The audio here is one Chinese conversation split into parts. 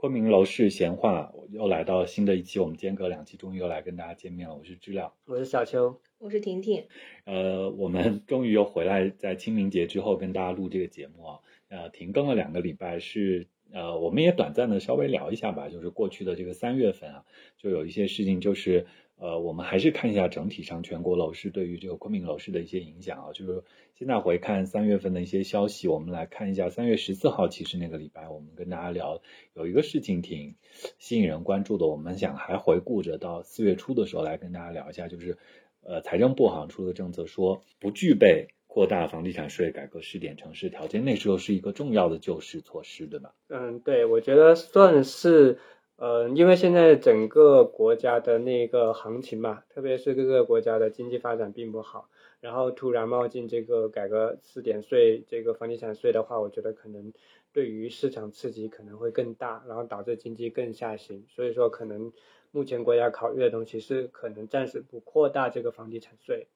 昆明楼市闲话又来到新的一期，我们间隔两期，终于又来跟大家见面了。我是知了，我是小邱，我是婷婷。呃，我们终于又回来，在清明节之后跟大家录这个节目啊。呃，停更了两个礼拜，是呃，我们也短暂的稍微聊一下吧。就是过去的这个三月份啊，就有一些事情，就是呃，我们还是看一下整体上全国楼市对于这个昆明楼市的一些影响啊，就是。现在回看三月份的一些消息，我们来看一下三月十四号，其实那个礼拜我们跟大家聊有一个事情挺吸引人关注的，我们想还回顾着到四月初的时候来跟大家聊一下，就是呃财政部好像出的政策说不具备扩大房地产税改革试点城市条件，那时候是一个重要的救市措施，对吧？嗯，对，我觉得算是。呃，因为现在整个国家的那个行情嘛，特别是各个国家的经济发展并不好，然后突然冒进这个改革试点税，这个房地产税的话，我觉得可能对于市场刺激可能会更大，然后导致经济更下行。所以说，可能目前国家考虑的东西是可能暂时不扩大这个房地产税。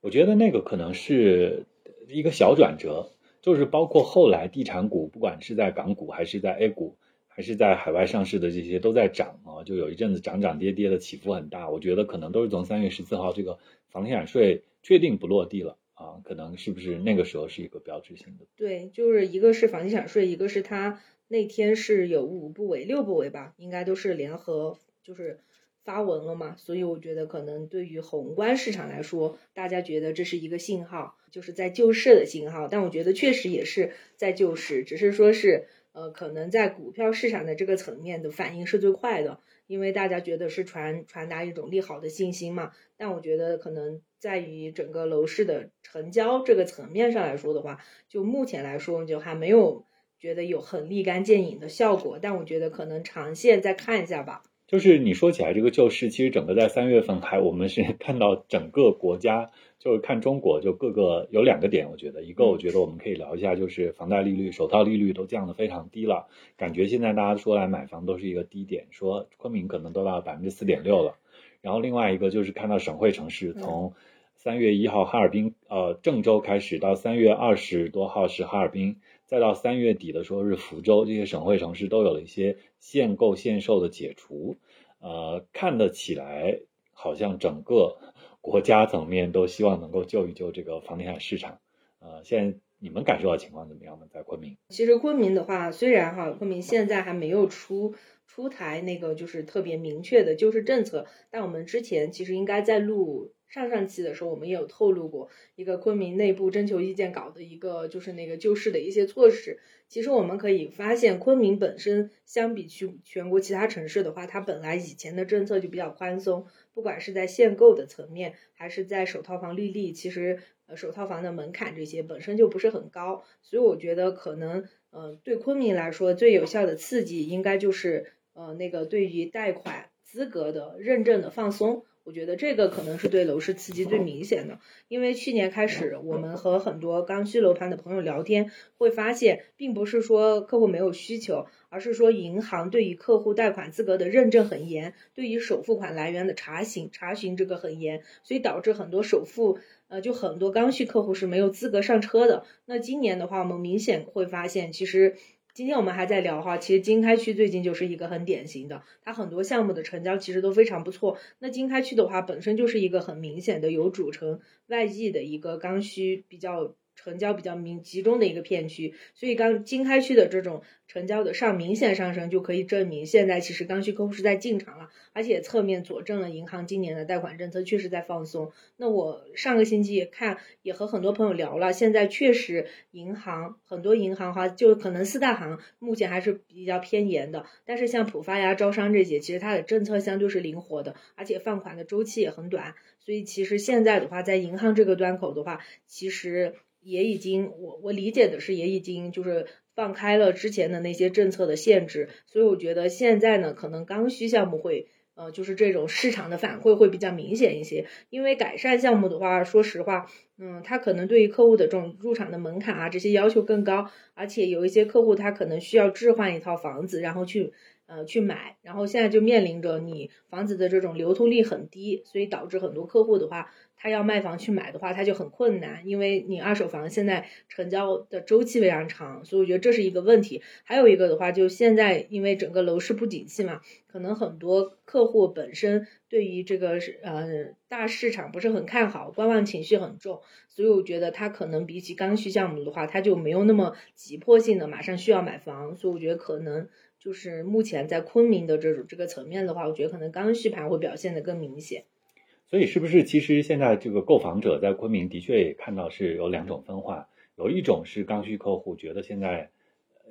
我觉得那个可能是一个小转折，就是包括后来地产股，不管是在港股还是在 A 股。还是在海外上市的这些都在涨啊，就有一阵子涨涨跌跌的起伏很大。我觉得可能都是从三月十四号这个房地产税确定不落地了啊，可能是不是那个时候是一个标志性的？对，就是一个是房地产税，一个是它那天是有五部委、六部委吧，应该都是联合就是发文了嘛。所以我觉得可能对于宏观市场来说，大家觉得这是一个信号，就是在救市的信号。但我觉得确实也是在救市，只是说是。呃，可能在股票市场的这个层面的反应是最快的，因为大家觉得是传传达一种利好的信心嘛。但我觉得可能在于整个楼市的成交这个层面上来说的话，就目前来说就还没有觉得有很立竿见影的效果。但我觉得可能长线再看一下吧。就是你说起来这个救市，其实整个在三月份还我们是 看到整个国家，就是看中国就各个有两个点，我觉得一个我觉得我们可以聊一下，就是房贷利率、首套利率都降得非常低了，感觉现在大家说来买房都是一个低点，说昆明可能都到百分之四点六了。然后另外一个就是看到省会城市从三月一号哈尔滨呃郑州开始到三月二十多号是哈尔滨。再到三月底的时候是福州，这些省会城市都有了一些限购限售的解除，呃，看得起来好像整个国家层面都希望能够救一救这个房地产市场，呃，现在你们感受到情况怎么样呢？在昆明，其实昆明的话，虽然哈昆明现在还没有出出台那个就是特别明确的救市政策，但我们之前其实应该在录。上上期的时候，我们也有透露过一个昆明内部征求意见稿的一个，就是那个救市的一些措施。其实我们可以发现，昆明本身相比去全国其他城市的话，它本来以前的政策就比较宽松，不管是在限购的层面，还是在首套房利率，其实呃首套房的门槛这些本身就不是很高。所以我觉得可能呃对昆明来说最有效的刺激，应该就是呃那个对于贷款资格的认证的放松。我觉得这个可能是对楼市刺激最明显的，因为去年开始，我们和很多刚需楼盘的朋友聊天，会发现，并不是说客户没有需求，而是说银行对于客户贷款资格的认证很严，对于首付款来源的查询查询这个很严，所以导致很多首付，呃，就很多刚需客户是没有资格上车的。那今年的话，我们明显会发现，其实。今天我们还在聊哈，其实经开区最近就是一个很典型的，它很多项目的成交其实都非常不错。那经开区的话，本身就是一个很明显的有主城外溢的一个刚需比较。成交比较明集中的一个片区，所以刚经开区的这种成交的上明显上升，就可以证明现在其实刚需客户是在进场了，而且侧面佐证了银行今年的贷款政策确实在放松。那我上个星期也看，也和很多朋友聊了，现在确实银行很多银行哈，就可能四大行目前还是比较偏严的，但是像浦发呀、招商这些，其实它的政策相对是灵活的，而且放款的周期也很短，所以其实现在的话，在银行这个端口的话，其实。也已经，我我理解的是，也已经就是放开了之前的那些政策的限制，所以我觉得现在呢，可能刚需项目会，呃，就是这种市场的反馈会比较明显一些。因为改善项目的话，说实话，嗯，它可能对于客户的这种入场的门槛啊，这些要求更高，而且有一些客户他可能需要置换一套房子，然后去呃去买，然后现在就面临着你房子的这种流通率很低，所以导致很多客户的话，他要卖房去买的话，他就很困难，因为你二手房现在成交的周期非常长，所以我觉得这是一个问题。还有一个的话，就现在因为整个楼市不景气嘛，可能很多客户本身对于这个呃大市场不是很看好，观望情绪很重，所以我觉得他可能比起刚需项目的话，他就没有那么急迫性的马上需要买房，所以我觉得可能。就是目前在昆明的这种这个层面的话，我觉得可能刚需盘会表现的更明显。所以是不是其实现在这个购房者在昆明的确也看到是有两种分化，有一种是刚需客户觉得现在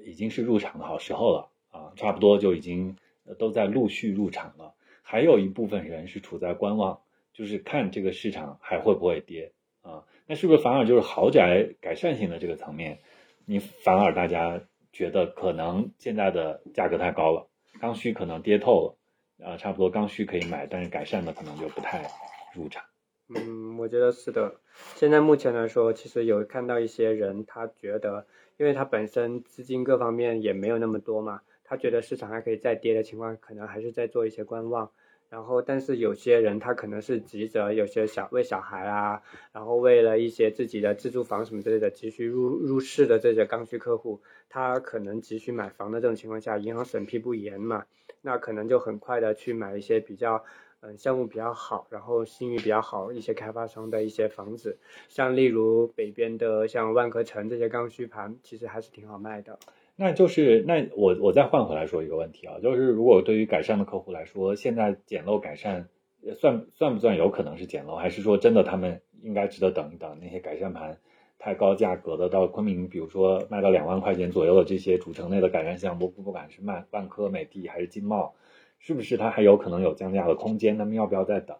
已经是入场的好时候了啊，差不多就已经都在陆续入场了。还有一部分人是处在观望，就是看这个市场还会不会跌啊？那是不是反而就是豪宅改善型的这个层面，你反而大家？觉得可能现在的价格太高了，刚需可能跌透了，啊，差不多刚需可以买，但是改善的可能就不太入场。嗯，我觉得是的。现在目前来说，其实有看到一些人，他觉得，因为他本身资金各方面也没有那么多嘛，他觉得市场还可以再跌的情况，可能还是在做一些观望。然后，但是有些人他可能是急着，有些小为小孩啊，然后为了一些自己的自住房什么之类的急需入入市的这些刚需客户，他可能急需买房的这种情况下，银行审批不严嘛，那可能就很快的去买一些比较嗯项目比较好，然后信誉比较好一些开发商的一些房子，像例如北边的像万科城这些刚需盘，其实还是挺好卖的。那就是那我我再换回来说一个问题啊，就是如果对于改善的客户来说，现在捡漏改善算算不算有可能是捡漏，还是说真的他们应该值得等一等？那些改善盘太高价格的，到昆明，比如说卖到两万块钱左右的这些主城内的改善项目，不管是卖万科、美的还是金茂，是不是它还有可能有降价的空间？他们要不要再等？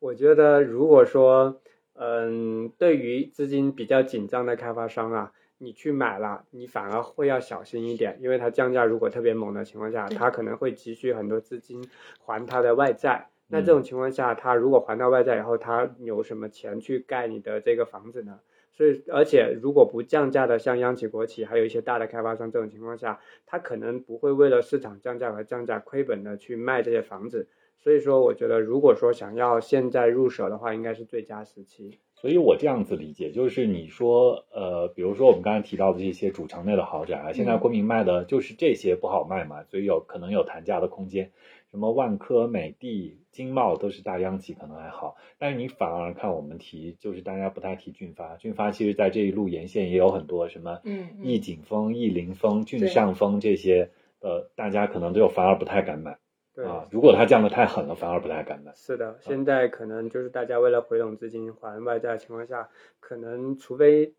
我觉得如果说，嗯，对于资金比较紧张的开发商啊。你去买了，你反而会要小心一点，因为它降价如果特别猛的情况下，它可能会急需很多资金还它的外债。那这种情况下，它如果还到外债以后，它有什么钱去盖你的这个房子呢？所以，而且如果不降价的，像央企、国企，还有一些大的开发商，这种情况下，他可能不会为了市场降价而降价亏本的去卖这些房子。所以说，我觉得如果说想要现在入手的话，应该是最佳时期。所以我这样子理解，就是你说，呃，比如说我们刚才提到的这些主城内的豪宅啊，现在昆明卖的就是这些不好卖嘛，所以有可能有谈价的空间。什么万科、美的、金茂都是大央企，可能还好。但是你反而看我们提，就是大家不太提骏发。骏发其实在这一路沿线也有很多什么，嗯，逸景峰、逸林峰、骏上峰这些，呃，大家可能就反而不太敢买。对啊，如果它降的太狠了，反而不太敢买。是的，现在可能就是大家为了回笼资金还外债的情况下，可能除非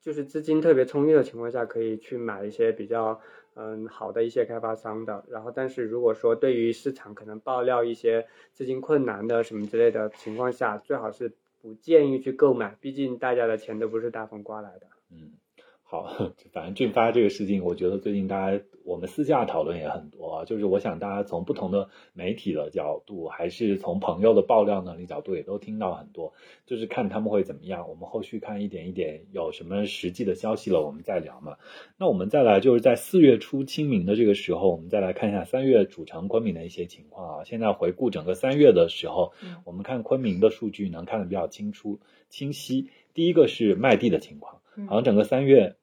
就是资金特别充裕的情况下，可以去买一些比较嗯好的一些开发商的。然后，但是如果说对于市场可能爆料一些资金困难的什么之类的情况下，最好是不建议去购买，毕竟大家的钱都不是大风刮来的。嗯。好，反正俊发这个事情，我觉得最近大家我们私下讨论也很多啊。就是我想大家从不同的媒体的角度，还是从朋友的爆料能力角度，也都听到很多。就是看他们会怎么样。我们后续看一点一点有什么实际的消息了，我们再聊嘛。那我们再来就是在四月初清明的这个时候，我们再来看一下三月主城昆明的一些情况啊。现在回顾整个三月的时候，我们看昆明的数据能看得比较清楚清晰。第一个是卖地的情况。好像整个三月，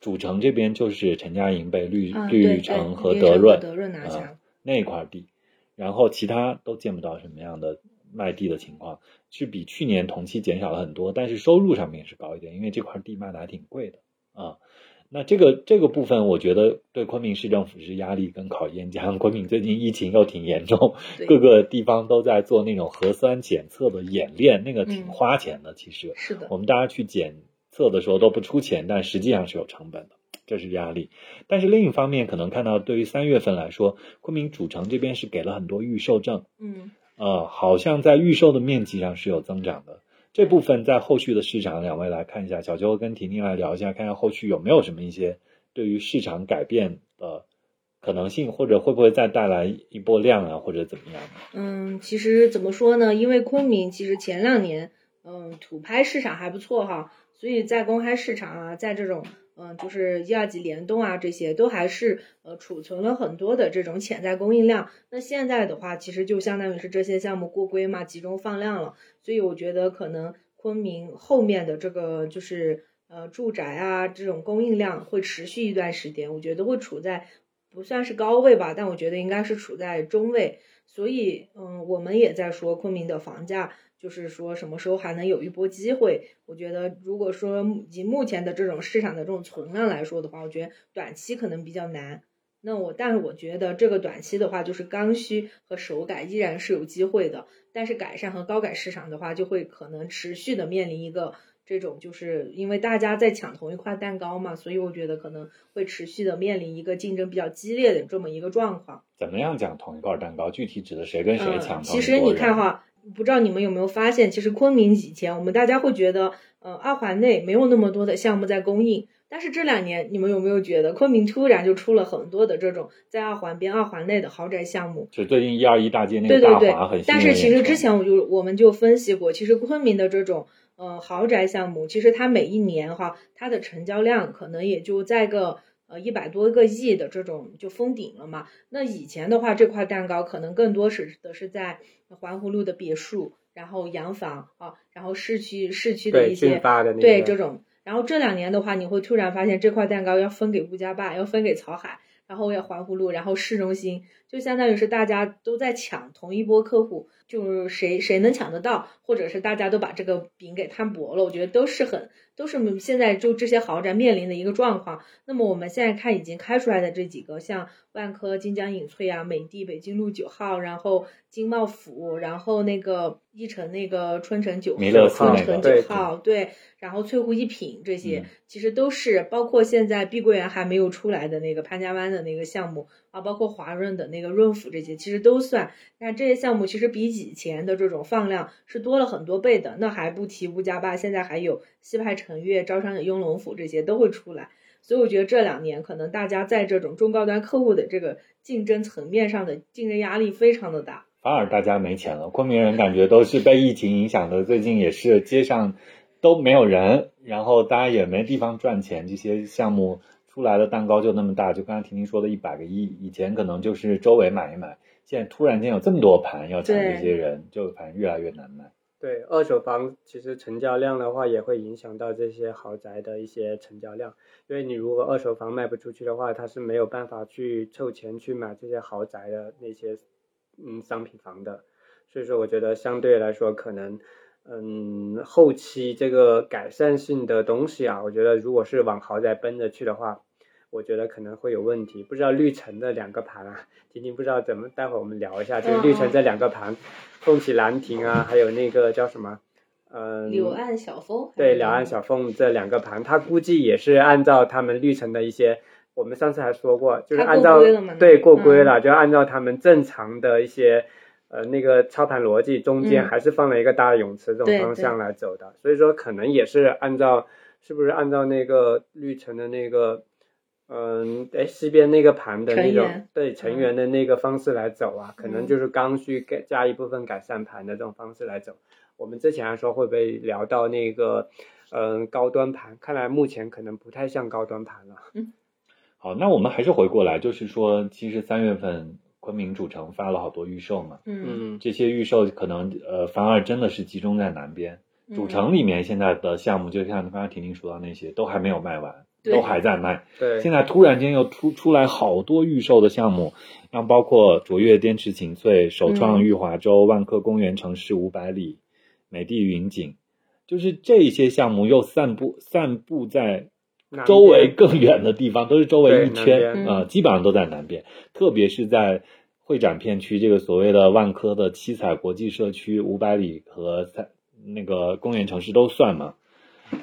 主城这边就是陈家营被绿绿城和德润德润拿下那块地，然后其他都见不到什么样的卖地的情况，是比去年同期减少了很多，但是收入上面是高一点，因为这块地卖的还挺贵的啊。那这个这个部分，我觉得对昆明市政府是压力跟考验，加上昆明最近疫情又挺严重，各个地方都在做那种核酸检测的演练，那个挺花钱的。其实是的，我们大家去检。测的时候都不出钱，但实际上是有成本的，这是压力。但是另一方面，可能看到对于三月份来说，昆明主城这边是给了很多预售证，嗯，呃，好像在预售的面积上是有增长的。这部分在后续的市场，两位来看一下，小邱跟婷婷来聊一下，看看后续有没有什么一些对于市场改变的可能性，或者会不会再带来一波量啊，或者怎么样？嗯，其实怎么说呢？因为昆明其实前两年，嗯，土拍市场还不错哈。所以在公开市场啊，在这种嗯，就是一二级联动啊，这些都还是呃储存了很多的这种潜在供应量。那现在的话，其实就相当于是这些项目过规嘛，集中放量了。所以我觉得可能昆明后面的这个就是呃住宅啊这种供应量会持续一段时间，我觉得会处在不算是高位吧，但我觉得应该是处在中位。所以嗯，我们也在说昆明的房价。就是说，什么时候还能有一波机会？我觉得，如果说以目前的这种市场的这种存量来说的话，我觉得短期可能比较难。那我，但是我觉得这个短期的话，就是刚需和手改依然是有机会的。但是改善和高改市场的话，就会可能持续的面临一个这种，就是因为大家在抢同一块蛋糕嘛，所以我觉得可能会持续的面临一个竞争比较激烈的这么一个状况。怎么样讲同一块蛋糕？具体指的谁跟谁抢？其实你看哈。不知道你们有没有发现，其实昆明以前我们大家会觉得，呃，二环内没有那么多的项目在供应。但是这两年，你们有没有觉得昆明突然就出了很多的这种在二环边、二环内的豪宅项目？就最近一二一大街那个大华很但是其实之前我就我们就分析过，其实昆明的这种呃豪宅项目，其实它每一年哈，它的成交量可能也就在个。呃，一百多个亿的这种就封顶了嘛？那以前的话，这块蛋糕可能更多是的是在环湖路的别墅，然后洋房啊，然后市区市区的一些对这种。然后这两年的话，你会突然发现这块蛋糕要分给物价坝，要分给草海，然后要环湖路，然后市中心，就相当于是大家都在抢同一波客户，就是谁谁能抢得到，或者是大家都把这个饼给摊薄了，我觉得都是很。都是现在就这些豪宅面临的一个状况。那么我们现在看已经开出来的这几个，像万科、金江影翠啊、美的、北京路九号，然后金茂府，然后那个一城那个春城九号、春城九号，对，然后翠湖一品这些，其实都是包括现在碧桂园还没有出来的那个潘家湾的那个项目啊，包括华润的那个个润府这些，其实都算。那这些项目其实比以前的这种放量是多了很多倍的。那还不提物价坝，现在还有西派。成悦、招商的雍龙府这些都会出来，所以我觉得这两年可能大家在这种中高端客户的这个竞争层面上的竞争压力非常的大。反而大家没钱了，昆明人感觉都是被疫情影响的，最近也是街上都没有人，然后大家也没地方赚钱，这些项目出来的蛋糕就那么大，就刚才婷婷说的一百个亿，以前可能就是周围买一买，现在突然间有这么多盘要抢，这些人就反正越来越难卖。对二手房，其实成交量的话，也会影响到这些豪宅的一些成交量。因为你如果二手房卖不出去的话，它是没有办法去凑钱去买这些豪宅的那些嗯商品房的。所以说，我觉得相对来说，可能嗯后期这个改善性的东西啊，我觉得如果是往豪宅奔着去的话。我觉得可能会有问题，不知道绿城的两个盘啊，婷婷不知道怎么，待会儿我们聊一下，就是绿城这两个盘，凤起兰亭啊，还有那个叫什么，嗯，柳岸小凤，对，柳岸小凤这两个盘，它估计也是按照他们绿城的一些，我们上次还说过，就是按照对过规了，就按照他们正常的一些呃那个操盘逻辑，中间还是放了一个大泳池这种方向来走的，所以说可能也是按照，是不是按照那个绿城的那个。嗯，哎，西边那个盘的那种，对成员的那个方式来走啊，可能就是刚需改加一部分改善盘的这种方式来走。我们之前还说会不会聊到那个，嗯，高端盘，看来目前可能不太像高端盘了。嗯，好，那我们还是回过来，就是说，其实三月份昆明主城发了好多预售嘛，嗯，这些预售可能呃，反而真的是集中在南边，主城里面现在的项目，就像刚刚婷婷说到那些，都还没有卖完。都还在卖，对，现在突然间又出出来好多预售的项目，像包括卓越滇池晴翠、首创玉华洲、万科公园城市五百里、美的云锦，就是这些项目又散布散布在周围更远的地方，都是周围一圈啊，基本上都在南边，特别是在会展片区，这个所谓的万科的七彩国际社区五百里和三那个公园城市都算嘛。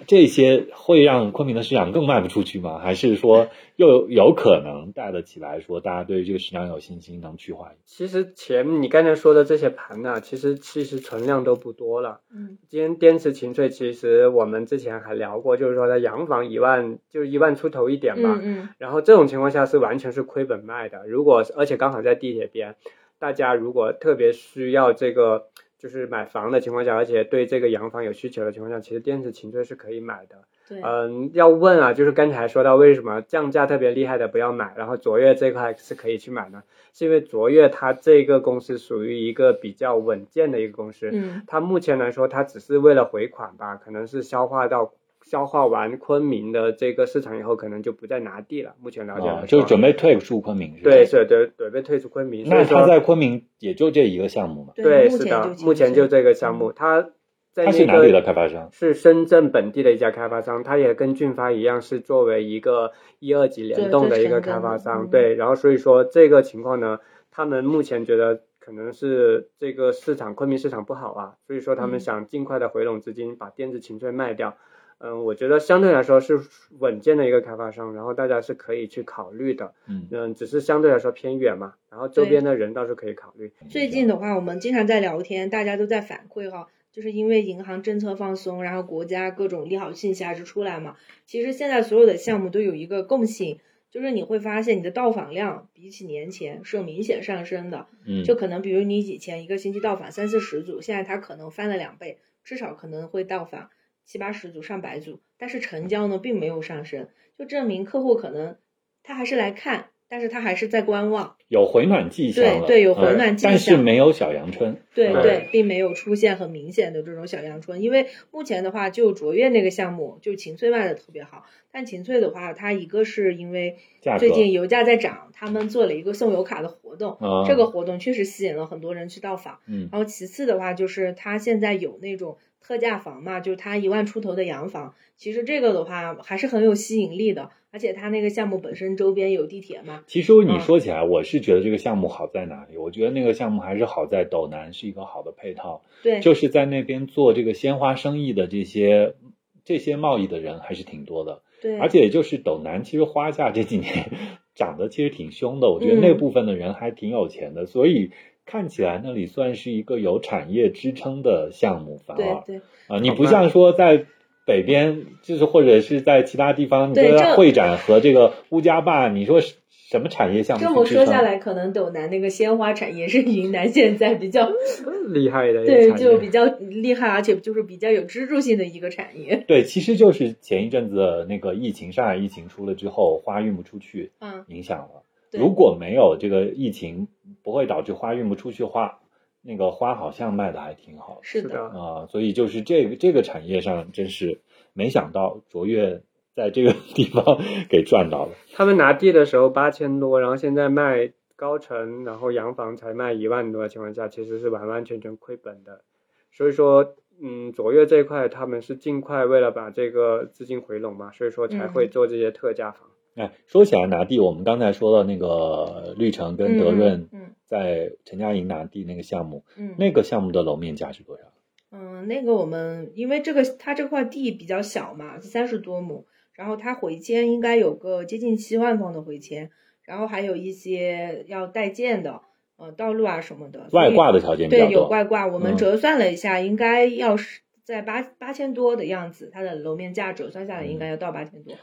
这些会让昆明的市场更卖不出去吗？还是说又有可能带得起来？说大家对于这个市场有信心，能去化？其实前你刚才说的这些盘呢，其实其实存量都不多了。嗯，今天滇池晴翠，其实我们之前还聊过，就是说它洋房一万就是一万出头一点吧。嗯嗯。然后这种情况下是完全是亏本卖的。如果而且刚好在地铁边，大家如果特别需要这个。就是买房的情况下，而且对这个洋房有需求的情况下，其实滇池晴翠是可以买的。对，嗯，要问啊，就是刚才说到为什么降价特别厉害的不要买，然后卓越这块是可以去买呢？是因为卓越它这个公司属于一个比较稳健的一个公司，嗯它目前来说，它只是为了回款吧，可能是消化到消化完昆明的这个市场以后，可能就不再拿地了。目前了解来啊，说，就是准备退出昆明是吧？对，是对准备退出昆明。所那以说他在昆明也就这一个项目嘛，对是的，目前就这个项目，他在那他是哪里的开发商？是深圳本地的一家开发商，他也跟俊发一样，是作为一个一二级联动的一个开发商。对对，然后所以说这个情况呢，他们目前觉得可能是这个市场昆明市场不好啊，所以说他们嗯想尽快的回笼资金，把电子琴券卖掉。嗯，我觉得相对来说是稳健的一个开发商，然后大家是可以去考虑的。嗯，嗯，只是相对来说偏远嘛，然后周边的人倒是可以考虑。最近的话，我们经常在聊天，大家都在反馈哈，就是因为银行政策放松，然后国家各种利好信息还是出来嘛。其实现在所有的项目都有一个共性，就是你会发现你的到访量比起年前是有明显上升的。嗯，就可能比如你以前一个星期到访三四十组，现在它可能翻了两倍，至少可能会到访七八十组、上百组，但是成交呢并没有上升，就证明客户可能他还是来看，但是他还是在观望。有回暖迹象了，对对有回嗯暖迹象但是没有小阳春。嗯对对，并没有出现很明显的这种小阳春，因为目前的话，就卓越那个项目，就秦翠卖的特别好。但秦翠的话，它一个是因为最近油价在涨，他们做了一个送油卡的活动，啊这个活动确实吸引了很多人去到访。嗯然后其次的话，就是它现在有那种特价房嘛，就是它一万出头的洋房，其实这个的话还是很有吸引力的，而且它那个项目本身周边有地铁嘛，其实你说起来，我是觉得这个项目好在哪里？我觉得那个项目还是好在斗南是一个好的配套，对，就是在那边做这个鲜花生意的这些这些贸易的人还是挺多的，对，而且就是斗南其实花价这几年 涨得其实挺凶的，我觉得嗯。那部分的人还挺有钱的，所以看起来那里算是一个有产业支撑的项目，反而对对。啊，你不像说在北边，就是或者是在其他地方，你这说会展和这个乌家坝，你说什么产业项目这么说下来，可能斗南那个鲜花产业是云 南现在比较 厉害的对，就比较厉害，而且就是比较有支柱性的一个产业。对，其实就是前一阵子那个疫情，上海疫情出了之后，花运不出去，嗯，影响了。对如果没有这个疫情，不会导致花运不出去，花那个花好像卖的还挺好的是的，啊、所以就是这个这个产业上，真是没想到卓越在这个地方给赚到了。他们拿地的时候八千多，然后现在卖高层，然后洋房才卖一万多的情况下，其实是完完全全亏本的。所以说，嗯，卓越这一块他们是尽快为了把这个资金回笼嘛，所以说才会嗯做这些特价房。哎，说起来拿地，我们刚才说到那个绿城跟德润嗯在陈家营拿地那个项目，嗯那个项目的楼面价是多少？嗯，那个我们因为这个它这块地比较小嘛，三十多亩，然后它回迁应该有个接近七万方的回迁，然后还有一些要待建的，呃，道路啊什么的，外挂的条件比较对，有。外挂，我们嗯折算了一下，应该要是在八八千多的样子，它的楼面价折算下来应该要到八千多。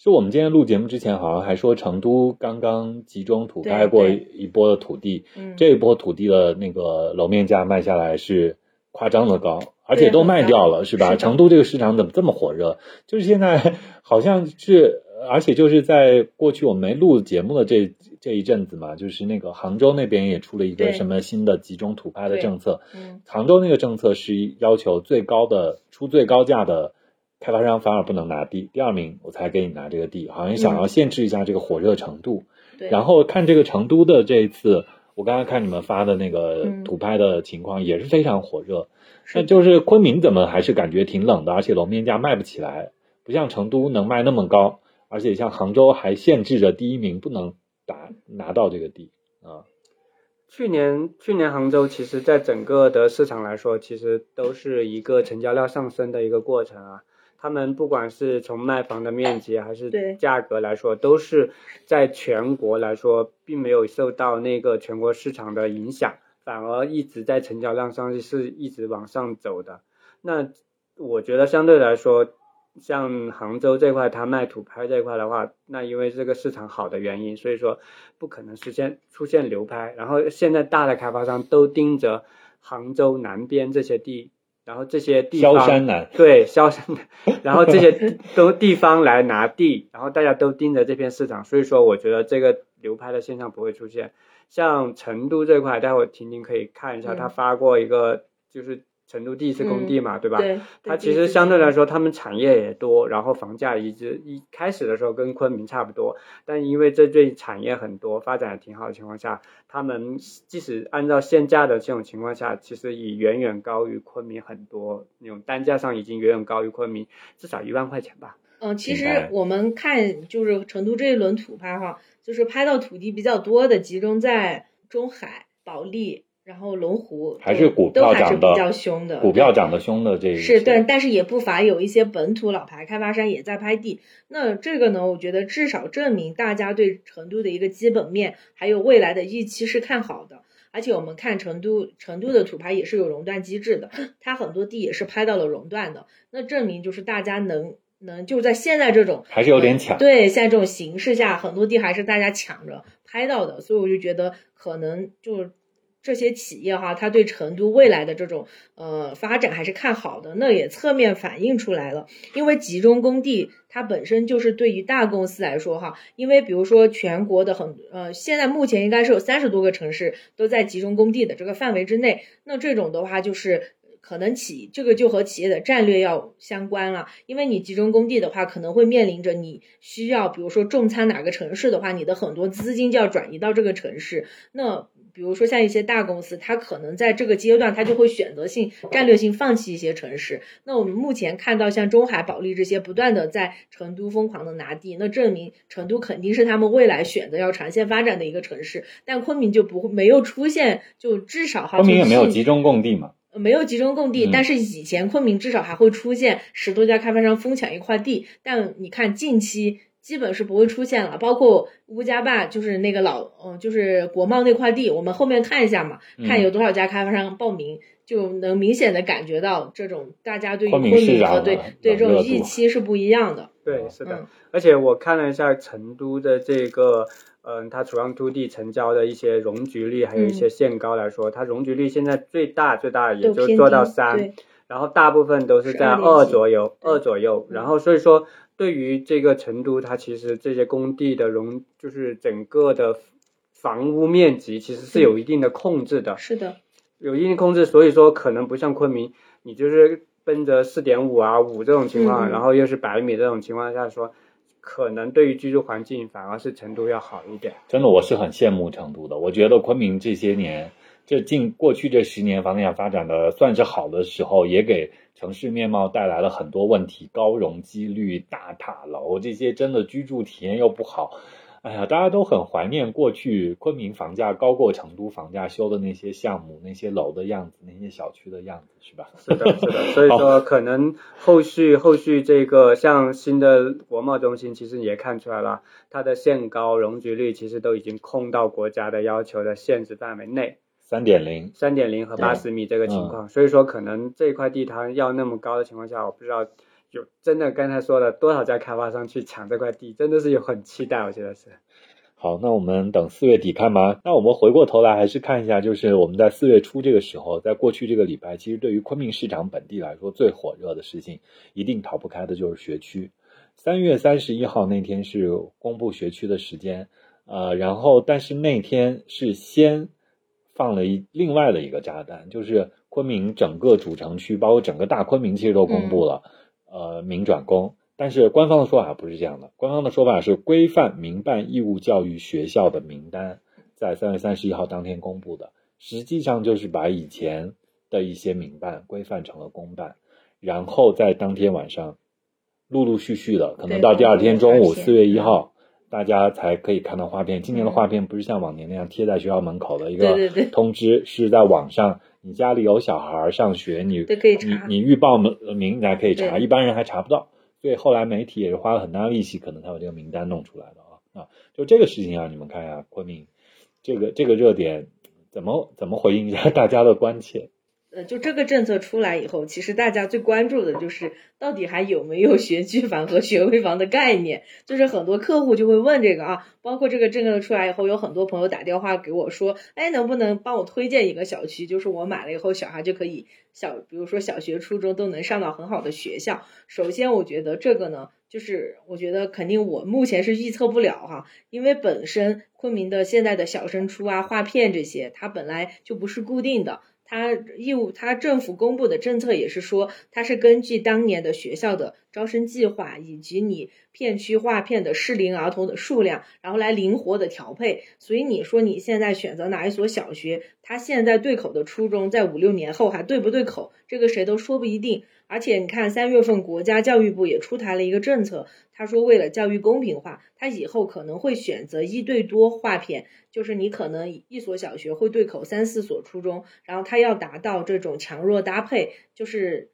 是我们今天录节目之前，好像还说成都刚刚集中土对开过一波的土地，嗯，这一波土地的那个楼面价卖下来是夸张的高，而且都卖掉了，是吧？成都这个市场怎么这么火热？就是现在好像是，而且就是在过去我们没录节目的这这一阵子嘛，就是那个杭州那边也出了一个什么新的集中土拍的政策，嗯杭州那个政策是要求最高的出最高价的开发商反而不能拿地，第二名我才给你拿这个地，好像想要限制一下这个火热程度。嗯对，然后看这个成都的这一次，我刚刚看你们发的那个嗯土拍的情况也是非常火热。是那就是昆明怎么还是感觉挺冷的，而且楼面价卖不起来，不像成都能卖那么高，而且像杭州还限制着第一名不能打拿到这个地啊。去年去年杭州其实在整个的市场来说，其实都是一个成交量上升的一个过程啊。他们不管是从卖房的面积还是价格来说，都是在全国来说，并没有受到那个全国市场的影响，反而一直在成交量上是一直往上走的。那我觉得相对来说，像杭州这块，它卖土拍这块的话，那因为这个市场好的原因，所以说不可能实现出现流拍。然后现在大的开发商都盯着杭州南边这些地然后这些地萧方山南，对萧山南，然后这些 都地方来拿地，然后大家都盯着这片市场，所以说我觉得这个流拍的现象不会出现。像成都这块，待会儿婷婷可以看一下，嗯。他发过一个就是成都第一次工地嘛，对吧？对，它其实相对来说，他们产业也多，然后房价一直一开始的时候跟昆明差不多，但因为这对产业很多，发展也挺好的情况下，他们即使按照现价的这种情况下，其实已远远高于昆明很多，那种单价上已经远远高于昆明，至少一万块钱吧。嗯，其实我们看就是成都这一轮土拍哈，就是拍到土地比较多的，集中在中海、保利，然后龙湖，还是股都还是票涨的比较凶的，股票涨得凶的这一是对，但是也不乏有一些本土老牌开发商也在拍地。那这个呢，我觉得至少证明大家对成都的一个基本面还有未来的预期是看好的。而且我们看成都，成都的土拍也是有熔断机制的，它很多地也是拍到了熔断的，那证明就是大家能能就在现在这种还是有点抢。对，现在这种形势下，很多地还是大家抢着拍到的，所以我就觉得可能就这些企业哈，它对成都未来的这种呃发展还是看好的，那也侧面反映出来了。因为集中工地它本身就是对于大公司来说哈，因为比如说全国的很呃，现在目前应该是有三十多个城市都在集中工地的这个范围之内，那这种的话就是。可能企这个就和企业的战略要相关了，因为你集中工地的话，可能会面临着你需要，比如说重仓哪个城市的话，你的很多资金就要转移到这个城市。那比如说像一些大公司，它可能在这个阶段，它就会选择性、战略性放弃一些城市。那我们目前看到像中海、保利这些不断的在成都疯狂的拿地，那证明成都肯定是他们未来选择要长线发展的一个城市。但昆明就不会没有出现，就至少哈，昆明也没有集中供地嘛。没有集中供地，嗯但是以前昆明至少还会出现十多家开发商疯抢一块地，但你看近期基本是不会出现了，包括乌家坝，就是那个老，嗯、就是国贸那块地，我们后面看一下嘛，嗯看有多少家开发商报名，就能明显的感觉到这种大家对于昆昆明和对对这种预期是不一样的。对，是的。嗯而且我看了一下成都的这个，嗯，它土壤土地成交的一些容积率，还有一些限高来说，它容积率现在最大最大也就做到三，然后大部分都是在二左右，二左右。嗯然后所以说，对于这个成都，它其实这些工地的容，就是整个的房屋面积其实是有一定的控制的，是的，有一定控制。所以说，可能不像昆明，你就是奔着四点五啊五这种情况，然后又是百米这种情况下说，可能对于居住环境反而是成都要好一点。真的，我是很羡慕成都的。我觉得昆明这些年，这近过去这十年房地产发展的算是好的时候，也给城市面貌带来了很多问题，高容积率、大塔楼这些，真的居住体验又不好。哎呀，大家都很怀念过去昆明房价高过成都房价修的那些项目、那些楼的样子、那些小区的样子，是吧？是的，是的，所以说可能后续后续这个像新的国贸中心，其实也看出来了，它的限高容积率其实都已经控到国家的要求的限制范围内，三点零，三点零和对八十米这个情况，所以说可能这块地它要那么高的情况下，我不知道有真的刚才说了多少家开发商去抢这块地，真的是有很期待，我觉得是。好，那我们等四月底看吧。那我们回过头来还是看一下，就是我们在四月初这个时候，在过去这个礼拜，其实对于昆明市场本地来说，最火热的事情，一定逃不开的就是学区。三月三十一号那天是公布学区的时间，呃，然后但是那天是先放了一另外的一个炸弹，就是昆明整个主城区，包括整个大昆明，其实都公布了，呃，民转公。但是官方的说法不是这样的，官方的说法是规范民办义务教育学校的名单，在三月三十一号当天公布的，实际上就是把以前的一些民办规范成了公办，然后在当天晚上，陆陆续续的，可能到第二天中午四月一号，大家才可以看到画片。今年的嗯画片不是像往年那样贴在学校门口的一个通知，是在网上，你家里有小孩儿上学，你你你预报名名你还可以查，一般人还查不到。所以后来媒体也是花了很大力气，可能才把这个名单弄出来的啊啊！就这个事情啊，你们看一下昆明这个这个热点怎么怎么回应一下大家的关切？呃，就这个政策出来以后，其实大家最关注的就是到底还有没有学区房和学位房的概念。就是很多客户就会问这个啊，包括这个政策出来以后，有很多朋友打电话给我说，哎，能不能帮我推荐一个小区？就是我买了以后，小孩就可以小，比如说小学、初中都能上到很好的学校。首先，我觉得这个呢，就是我觉得肯定我目前是预测不了哈，因为本身昆明的现在的小升初啊、划片这些，它本来就不是固定的。他义务，他政府公布的政策也是说，他是根据当年的学校的招生计划以及你片区划片的适龄儿童的数量，然后来灵活的调配。所以你说你现在选择哪一所小学，他现在对口的初中，在五六年后还对不对口，这个谁都说不一定。而且你看，三月份国家教育部也出台了一个政策，他说为了教育公平化，他以后可能会选择一对多划片，就是你可能一所小学会对口三四所初中，然后他要达到这种强弱搭配，就是。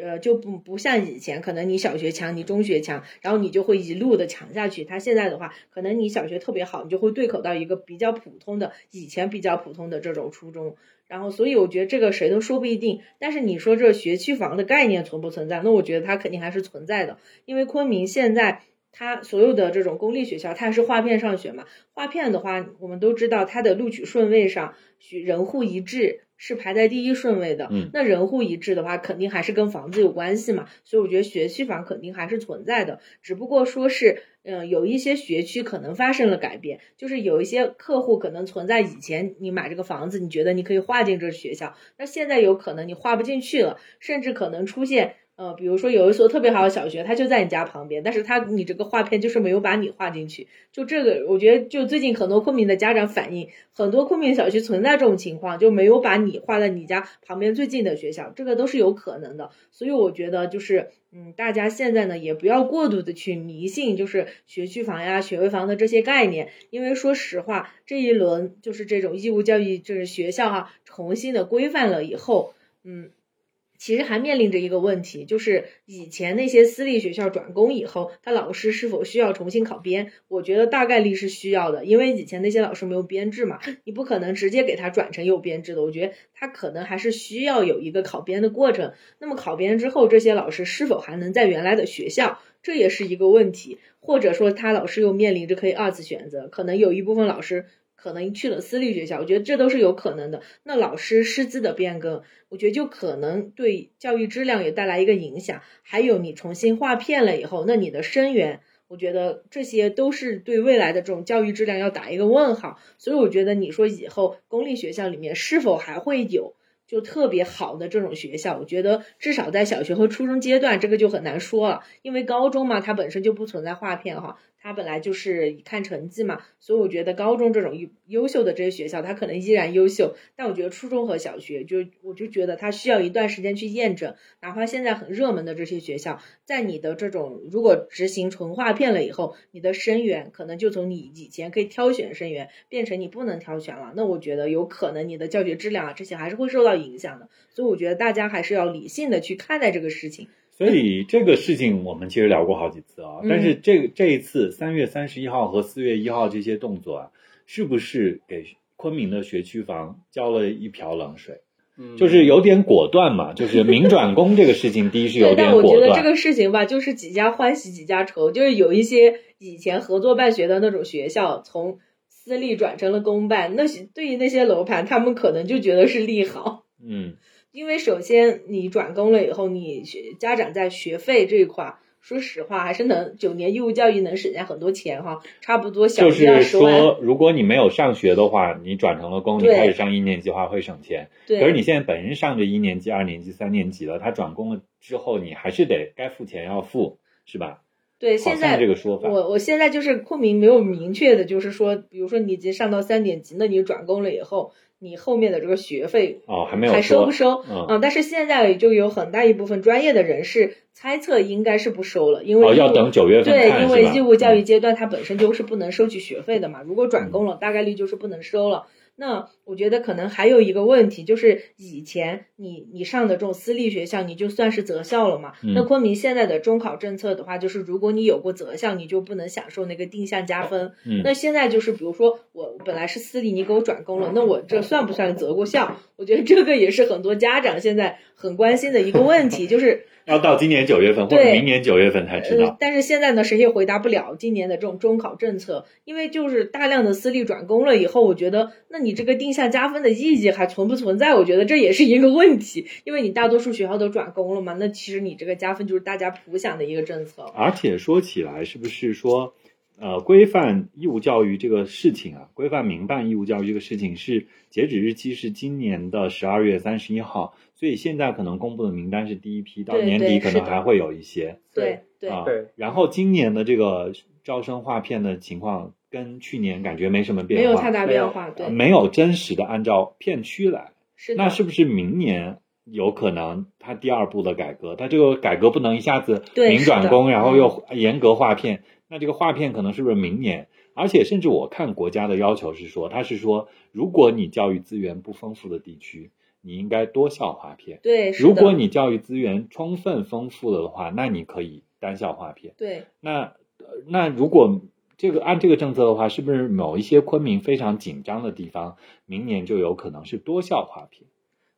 呃，就不不像以前，可能你小学强，你中学强，然后你就会一路的强下去。他现在的话，可能你小学特别好，你就会对口到一个比较普通的，以前比较普通的这种初中。然后，所以我觉得这个谁都说不一定。但是你说这学区房的概念存不存在？那我觉得它肯定还是存在的，因为昆明现在它所有的这种公立学校，它是划片上学嘛。划片的话，我们都知道它的录取顺位上，人户一致。是排在第一顺位的，嗯，那人户一致的话，肯定还是跟房子有关系嘛，所以我觉得学区房肯定还是存在的，只不过说是，嗯，有一些学区可能发生了改变，就是有一些客户可能存在以前你买这个房子，你觉得你可以划进这学校，那现在有可能你划不进去了，甚至可能出现。呃，比如说有一所特别好的小学，它就在你家旁边，但是它你这个划片就是没有把你划进去。就这个，我觉得就最近很多昆明的家长反映，很多昆明小区存在这种情况，就没有把你划在你家旁边最近的学校，这个都是有可能的。所以我觉得就是，嗯，大家现在呢也不要过度的去迷信，就是学区房呀、学位房的这些概念，因为说实话，这一轮就是这种义务教育就是学校哈重新的规范了以后，嗯。其实还面临着一个问题，就是以前那些私立学校转公以后，他老师是否需要重新考编？我觉得大概率是需要的，因为以前那些老师没有编制嘛，你不可能直接给他转成有编制的。我觉得他可能还是需要有一个考编的过程。那么考编之后，这些老师是否还能在原来的学校？这也是一个问题。或者说，他老师又面临着可以二次选择，可能有一部分老师。可能去了私立学校，我觉得这都是有可能的。那老师师资的变更，我觉得就可能对教育质量也带来一个影响。还有你重新划片了以后，那你的生源，我觉得这些都是对未来的这种教育质量要打一个问号。所以我觉得你说以后公立学校里面是否还会有？就特别好的这种学校，我觉得至少在小学和初中阶段，这个就很难说了，因为高中嘛，它本身就不存在划片哈，它本来就是看成绩嘛，所以我觉得高中这种优优秀的这些学校，它可能依然优秀，但我觉得初中和小学，就我就觉得它需要一段时间去验证，哪怕现在很热门的这些学校，在你的这种如果执行纯划片了以后，你的生源可能就从你以前可以挑选生源，变成你不能挑选了，那我觉得有可能你的教学质量啊这些还是会受到。影响的，所以我觉得大家还是要理性的去看待这个事情。所以这个事情我们其实聊过好几次啊，但是这这一次三月三十一号和四月一号这些动作啊，是不是给昆明的学区房浇了一瓢冷水？嗯，就是有点果断嘛，就是明转公这个事情，第一是有点果断。但我觉得这个事情吧，就是几家欢喜几家愁，就是有一些以前合作办学的那种学校，从私立转成了公办，那些对于那些楼盘，他们可能就觉得是利好。嗯，因为首先你转工了以后，你学家长在学费这一块，说实话还是能九年义务教育能省下很多钱哈，差不多小。就是说，如果你没有上学的话，你转成了工，你开始上一年级的话会省钱。对。可是你现在本身上着一年级、二年级、三年级了，他转工了之后，你还是得该付钱要付，是吧？对，现在这个说法，我我现在就是昆明没有明确的，就是说，比如说你已经上到三年级，那你转工了以后。你后面的这个学费哦还没有还收不收？嗯，但是现在就有很大一部分专业的人士猜测应该是不收了，因为要等九月份对，因为义务教育阶段它本身就是不能收取学费的嘛。如果转工了，大概率就是不能收了。那我觉得可能还有一个问题，就是以前你你上的这种私立学校，你就算是择校了嘛。嗯那昆明现在的中考政策的话，就是如果你有过择校，你就不能享受那个定向加分。嗯那现在就是，比如说我本来是私立，你给我转公了，那我这算不算择过校？我觉得这个也是很多家长现在很关心的一个问题，就是要到今年九月份或者明年九月份才知道。，呃但是现在呢，谁也回答不了今年的这种中考政策，因为就是大量的私立转公了以后，我觉得那你这个定向加分的意义还存不存在？我觉得这也是一个问题，因为你大多数学校都转公了嘛，那其实你这个加分就是大家普想的一个政策。而且说起来，是不是说，呃，规范义务教育这个事情啊，规范民办义务教育这个事情是截止日期是今年的十二月三十一号，所以现在可能公布的名单是第一批，到年底可能还会有一些对对啊。对然后今年的这个招生划片的情况跟去年感觉没什么变化，没有太大没有变化，对呃，没有真实的按照片区来。是的，那是不是明年有可能它第二步的改革？它这个改革不能一下子明转工，然后嗯又严格划片。那这个划片可能是不是明年？而且甚至我看国家的要求是说，它是说，如果你教育资源不丰富的地区，你应该多校划片；对，如果你教育资源充分丰富了的话，那你可以单校划片。对那呃那如果这个按这个政策的话，是不是某一些昆明非常紧张的地方，明年就有可能是多校划片？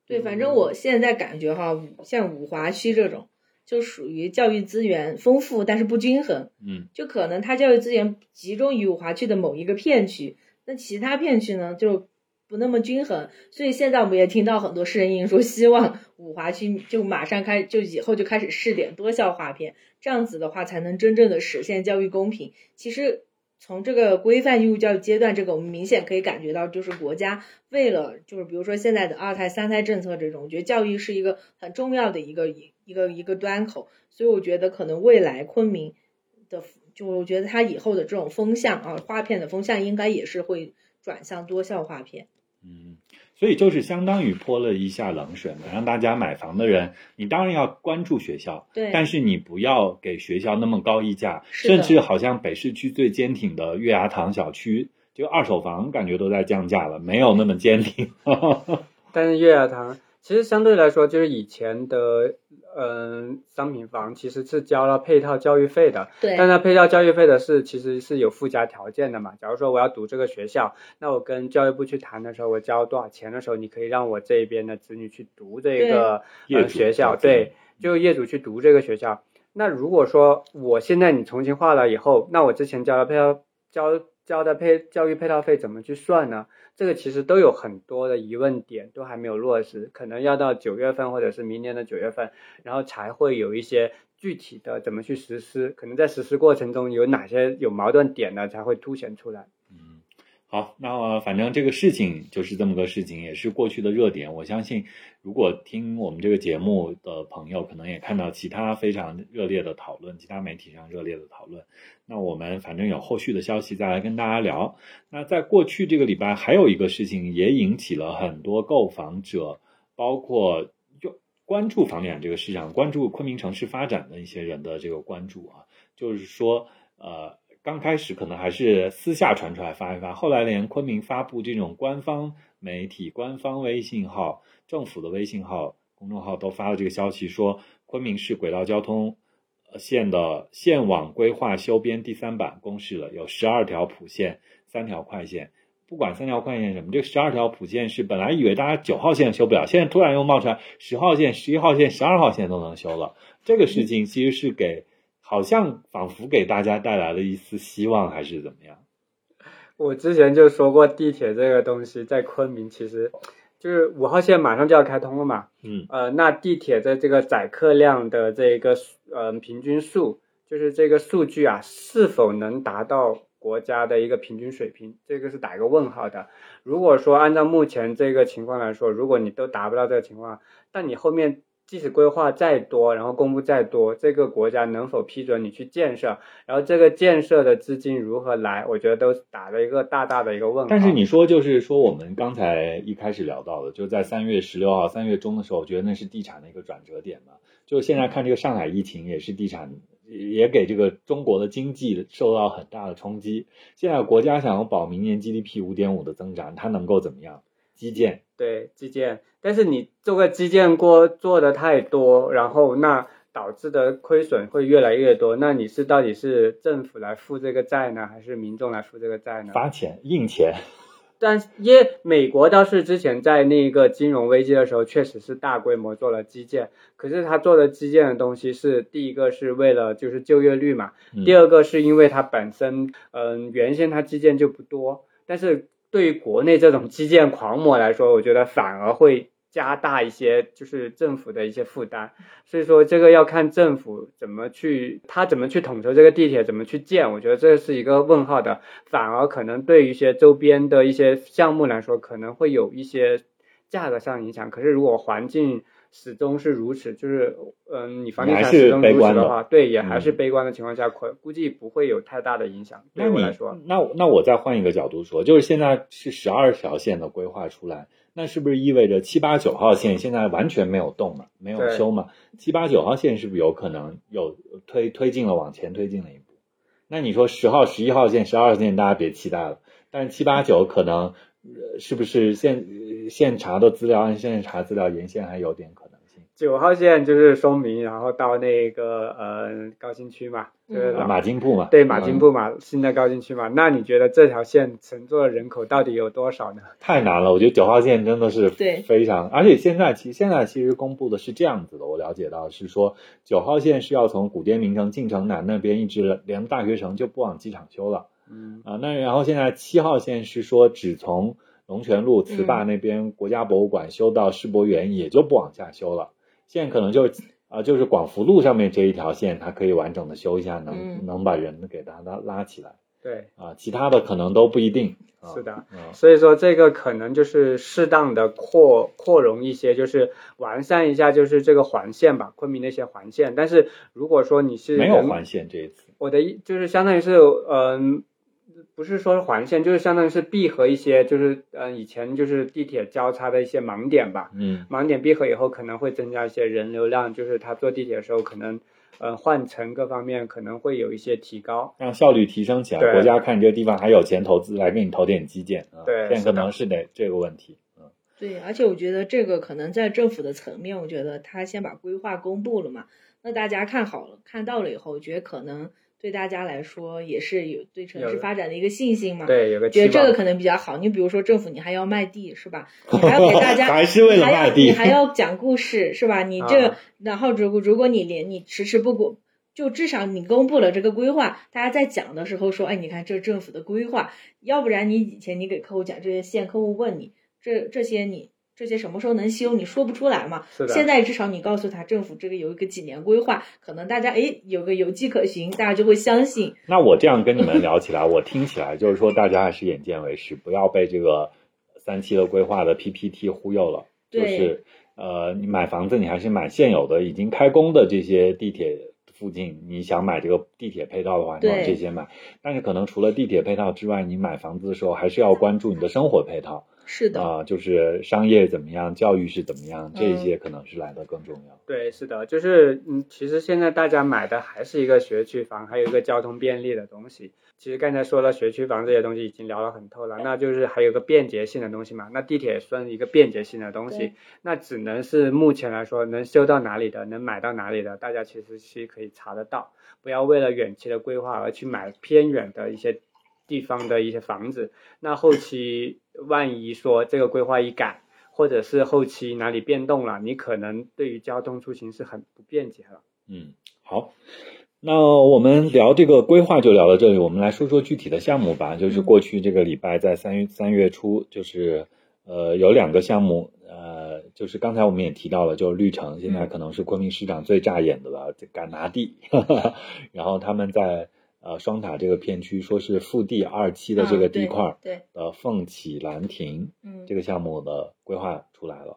对，反正我现在感觉哈，像五华区这种，就属于教育资源丰富但是不均衡。嗯就可能它教育资源集中于五华区的某一个片区，那其他片区呢就不那么均衡。所以现在我们也听到很多市人议员说，希望五华区就马上开，就以后就开始试点多校划片，这样子的话才能真正的实现教育公平。其实。从这个规范义务教育阶段，这个我们明显可以感觉到，就是国家为了，就是比如说现在的二胎、三胎政策这种，我觉得教育是一个很重要的一个一个一个端口，所以我觉得可能未来昆明的，就我觉得它以后的这种风向啊，划片的风向应该也是会转向多校划片。嗯，所以就是相当于泼了一下冷水嘛，让大家买房的人，你当然要关注学校，对，但是你不要给学校那么高溢价，甚至好像北市区最坚挺的月牙塘小区，就二手房感觉都在降价了，没有那么坚挺。但是月牙塘其实相对来说，就是以前的嗯商品房其实是交了配套教育费的，对但它配套教育费的是其实是有附加条件的嘛。假如说我要读这个学校，那我跟教育部去谈的时候，我交多少钱的时候，你可以让我这边的子女去读这个学校，对，就业主去读这个学校。那如果说我现在你重新划了以后，那我之前交的配套交交的配教育配套费怎么去算呢？这个其实都有很多的疑问点，都还没有落实，可能要到九月份或者是明年的九月份，然后才会有一些具体的怎么去实施，可能在实施过程中有哪些有矛盾点呢，才会凸显出来。好，那么反正这个事情就是这么个事情，也是过去的热点。我相信，如果听我们这个节目的朋友，可能也看到其他非常热烈的讨论，其他媒体上热烈的讨论。那我们反正有后续的消息再来跟大家聊。那在过去这个礼拜，还有一个事情也引起了很多购房者，包括就关注房地产这个市场、关注昆明城市发展的一些人的这个关注啊，就是说，呃。刚开始可能还是私下传出来发一发，后来连昆明发布这种官方媒体、官方微信号、政府的微信号、公众号都发了这个消息，说昆明市轨道交通线的线网规划修编第三版公示了，有十二条普线、三条快线。不管三条快线什么，这十二条普线是本来以为大家九号线修不了，现在突然又冒出来十号线、十一号线、十二号线都能修了。这个事情其实是给。好像仿佛给大家带来了一丝希望，还是怎么样？我之前就说过，地铁这个东西在昆明其实就是五号线马上就要开通了嘛，嗯，呃，那地铁的这个载客量的这个呃平均数，就是这个数据啊，是否能达到国家的一个平均水平，这个是打一个问号的。如果说按照目前这个情况来说，如果你都达不到这个情况，但你后面即使规划再多，然后公布再多，这个国家能否批准你去建设？然后这个建设的资金如何来？我觉得都打了一个大大的一个问号。但是你说，就是说我们刚才一开始聊到的，就在三月十六号、三月中的时候，我觉得那是地产的一个转折点嘛。就现在看这个上海疫情，也是地产也给这个中国的经济受到很大的冲击。现在国家想要保明年 GDP 五点五的增长，它能够怎么样？基建，对基建，但是你这个基建过做的太多，然后那导致的亏损会越来越多。那你是到底是政府来付这个债呢，还是民众来付这个债呢？发钱印钱。但因为美国倒是之前在那个金融危机的时候，确实是大规模做了基建。可是他做的基建的东西是第一个是为了就是就业率嘛，第二个是因为它本身嗯原先它基建就不多，但是对于国内这种基建狂魔来说，我觉得反而会。加大一些就是政府的一些负担，所以说这个要看政府怎么去，他怎么去统筹这个地铁，怎么去建，我觉得这是一个问号的。反而可能对于一些周边的一些项目来说，可能会有一些价格上影响。可是如果环境始终是如此，就是嗯，你房地产始终如此的话，对，也还是悲观的情况下，可估计不会有太大的影响。对我来说，那那我再换一个角度说，就是现在是十二条线的规划出来。那是不是意味着七八九号线现在完全没有动嘛，没有修嘛？七八九号线是不是有可能有推推进了往前推进了一步？那你说十号、十一号线、十二号线大家别期待了，但是七八九可能是不是现现查的资料按现在查资料沿线还有点？九号线就是松明，然后到那个呃高新区嘛，就是马金铺嘛，对马金铺嘛，新的高新区嘛。那你觉得这条线乘坐的人口到底有多少呢？太难了，我觉得九号线真的是非常，而且现在其现在其实公布的是这样子的，我了解到是说九号线是要从古滇名城进城南那边一直连大学城就不往机场修了，嗯啊，那然后现在七号线是说只从龙泉路慈坝那边国家博物馆修到世博园，也就不往下修了。现在可能就是啊，就是广福路上面这一条线，它可以完整的修一下，能能把人给它拉拉起来。对啊，其他的可能都不一定。是的，所以说这个可能就是适当的扩扩容一些，就是完善一下，就是这个环线吧，昆明那些环线。但是如果说你是没有环线这一次，我的意就是相当于是嗯。不是说环线，就是相当于是闭合一些，就是嗯，以前就是地铁交叉的一些盲点吧。嗯，盲点闭合以后，可能会增加一些人流量，就是他坐地铁的时候，可能呃换乘各方面可能会有一些提高，让效率提升起来。国家看你这个地方还有钱投资，来给你投点基建啊。对，现在可能是得这个问题。嗯，对，而且我觉得这个可能在政府的层面，我觉得他先把规划公布了嘛，那大家看好了，看到了以后，我觉得可能。对大家来说也是有对城市发展的一个信心嘛？对，有个觉得这个可能比较好。你比如说政府，你还要卖地是吧？你还要给大家，还是为了卖地，你还要讲故事是吧？你这，然后如果如果你连你迟迟不公，就至少你公布了这个规划，大家在讲的时候说，哎，你看这政府的规划，要不然你以前你给客户讲这些线，客户问你这这些你。这些什么时候能修？你说不出来嘛？现在至少你告诉他，政府这个有一个几年规划，可能大家哎有个有迹可循，大家就会相信。那我这样跟你们聊起来，我听起来就是说，大家还是眼见为实，不要被这个三期的规划的 PPT 忽悠了。就是呃，你买房子，你还是买现有的已经开工的这些地铁附近。你想买这个地铁配套的话，你往这些买。但是可能除了地铁配套之外，你买房子的时候还是要关注你的生活配套。是的啊，就是商业怎么样，教育是怎么样，这些可能是来的更重要。对，是的，就是嗯，其实现在大家买的还是一个学区房，还有一个交通便利的东西。其实刚才说了学区房这些东西已经聊得很透了，那就是还有个便捷性的东西嘛。那地铁算一个便捷性的东西，那只能是目前来说能修到哪里的，能买到哪里的，大家其实是可以查得到。不要为了远期的规划而去买偏远的一些。地方的一些房子，那后期万一说这个规划一改，或者是后期哪里变动了，你可能对于交通出行是很不便捷了。嗯，好，那我们聊这个规划就聊到这里，我们来说说具体的项目吧。就是过去这个礼拜在三月三月初，就是呃有两个项目，呃，就是刚才我们也提到了，就是绿城，现在可能是昆明市长最炸眼的了，敢拿地，然后他们在。呃，双塔这个片区说是复地二期的这个地块，对，呃，凤起兰亭，嗯，这个项目的规划出来了，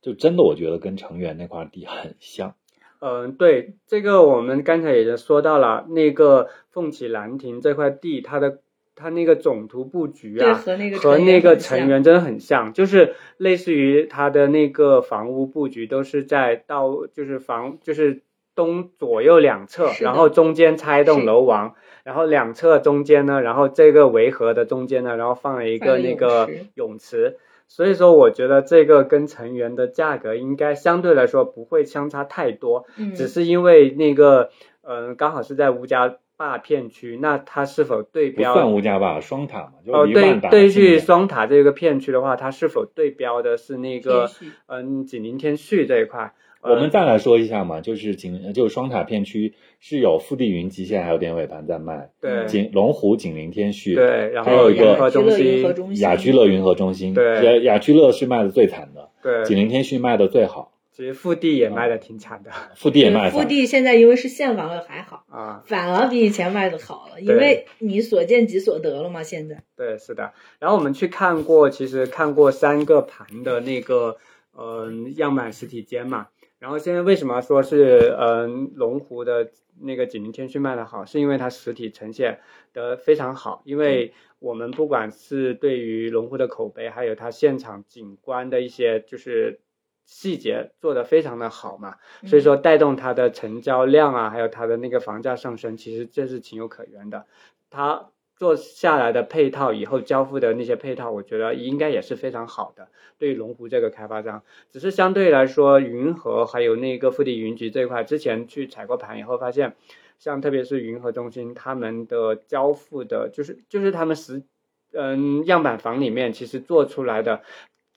就真的我觉得跟成园那块地很像。嗯，对，这个我们刚才已经说到了，那个凤起兰亭这块地，它的它那个总图布局啊，和那个和那个成园真的很像，就是类似于它的那个房屋布局都是在到就是房就是。东左右两侧，然后中间拆一栋楼王，然后两侧中间呢，然后这个围合的中间呢，然后放了一个那个泳池。所以说，我觉得这个跟成员的价格应该相对来说不会相差太多，嗯，只是因为那个，嗯、刚好是在吴家坝片区，那它是否对标不算标？吴家坝，双塔嘛，就哦，对对去双塔这个片区的话，它是否对标的是那个嗯锦林天旭这一块？我们呃再来说一下嘛，就是景就是双塔片区是有富地云极限还有典尾盘在卖，对景龙湖景林天旭，对，然还有一个乐云心和中心雅居乐云和中心，对雅雅居乐是卖的最惨的，对，景林天旭卖的最好，其实腹地也卖的挺惨的复地也卖的，腹地现在因为是现房了还好，啊。反而比以前卖的好了，因为你所见即所得了嘛。现在对，是的。然后我们去看过，其实看过三个盘的那个呃样板实体间嘛。然后现在为什么说是嗯、龙湖的那个锦林天旭卖的好，是因为它实体呈现的非常好。因为我们不管是对于龙湖的口碑，还有它现场景观的一些就是细节做的非常的好嘛，所以说带动它的成交量啊，还有它的那个房价上升，其实这是情有可原的。它做下来的配套以后交付的那些配套，我觉得应该也是非常好的。对于龙湖这个开发商，只是相对来说，云和还有那个富地云集这一块，之前去踩过盘以后发现，像特别是云和中心他们的交付的，就是就是他们实嗯样板房里面其实做出来的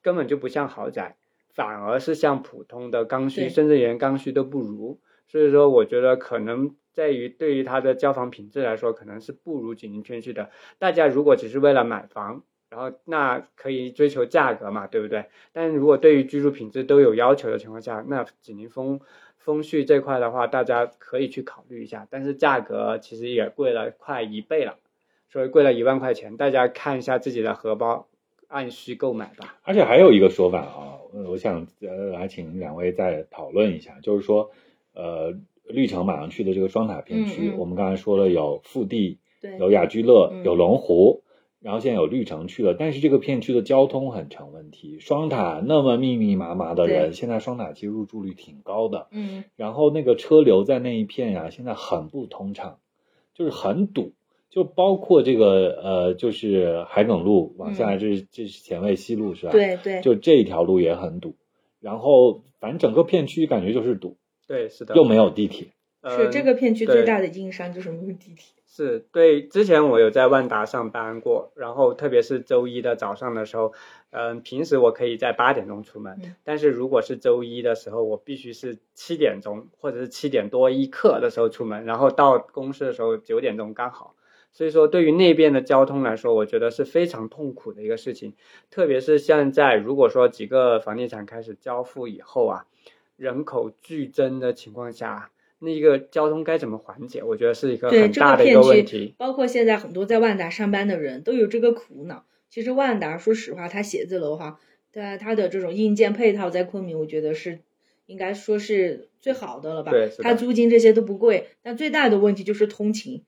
根本就不像豪宅，反而是像普通的刚需，甚至连刚需都不如。所以说，我觉得可能在于对于它的交房品质来说，可能是不如锦林天旭的。大家如果只是为了买房，然后那可以追求价格嘛，对不对？但如果对于居住品质都有要求的情况下，那锦林风风序这块的话，大家可以去考虑一下。但是价格其实也贵了快一倍了，所以贵了一万块钱，大家看一下自己的荷包，按需购买吧。而且还有一个说法啊，我想来请两位再讨论一下，就是说，呃，绿城马上去的这个双塔片区，我们刚才说了有复地，对有雅居乐，嗯有龙湖，然后现在有绿城去了，但是这个片区的交通很成问题。双塔那么密密麻麻的人，现在双塔其实入住率挺高的，嗯然后那个车流在那一片呀、现在很不通畅，就是很堵。就包括这个呃，就是海埂路往下来，这是这是前卫西路是吧？，嗯对对，就这一条路也很堵。然后反正整个片区感觉就是堵，对，是的，又没有地铁。呃是这个片区最大的硬伤就是没有地铁。是对，之前我有在万达上班过，然后特别是周一的早上的时候，嗯、平时我可以在八点钟出门，嗯但是如果是周一的时候，我必须是七点钟或者是七点多一刻的时候出门，然后到公司的时候九点钟刚好。所以说，对于那边的交通来说，我觉得是非常痛苦的一个事情。特别是现在，如果说几个房地产开始交付以后啊，人口剧增的情况下，那个交通该怎么缓解？我觉得是一个对这很大的一个个片区问题。包括现在很多在万达上班的人都有这个苦恼。其实万达说实话，它写字楼哈，它它的这种硬件配套在昆明，我觉得是应该说是最好的了吧对它租金这些都不贵，但最大的问题就是通勤，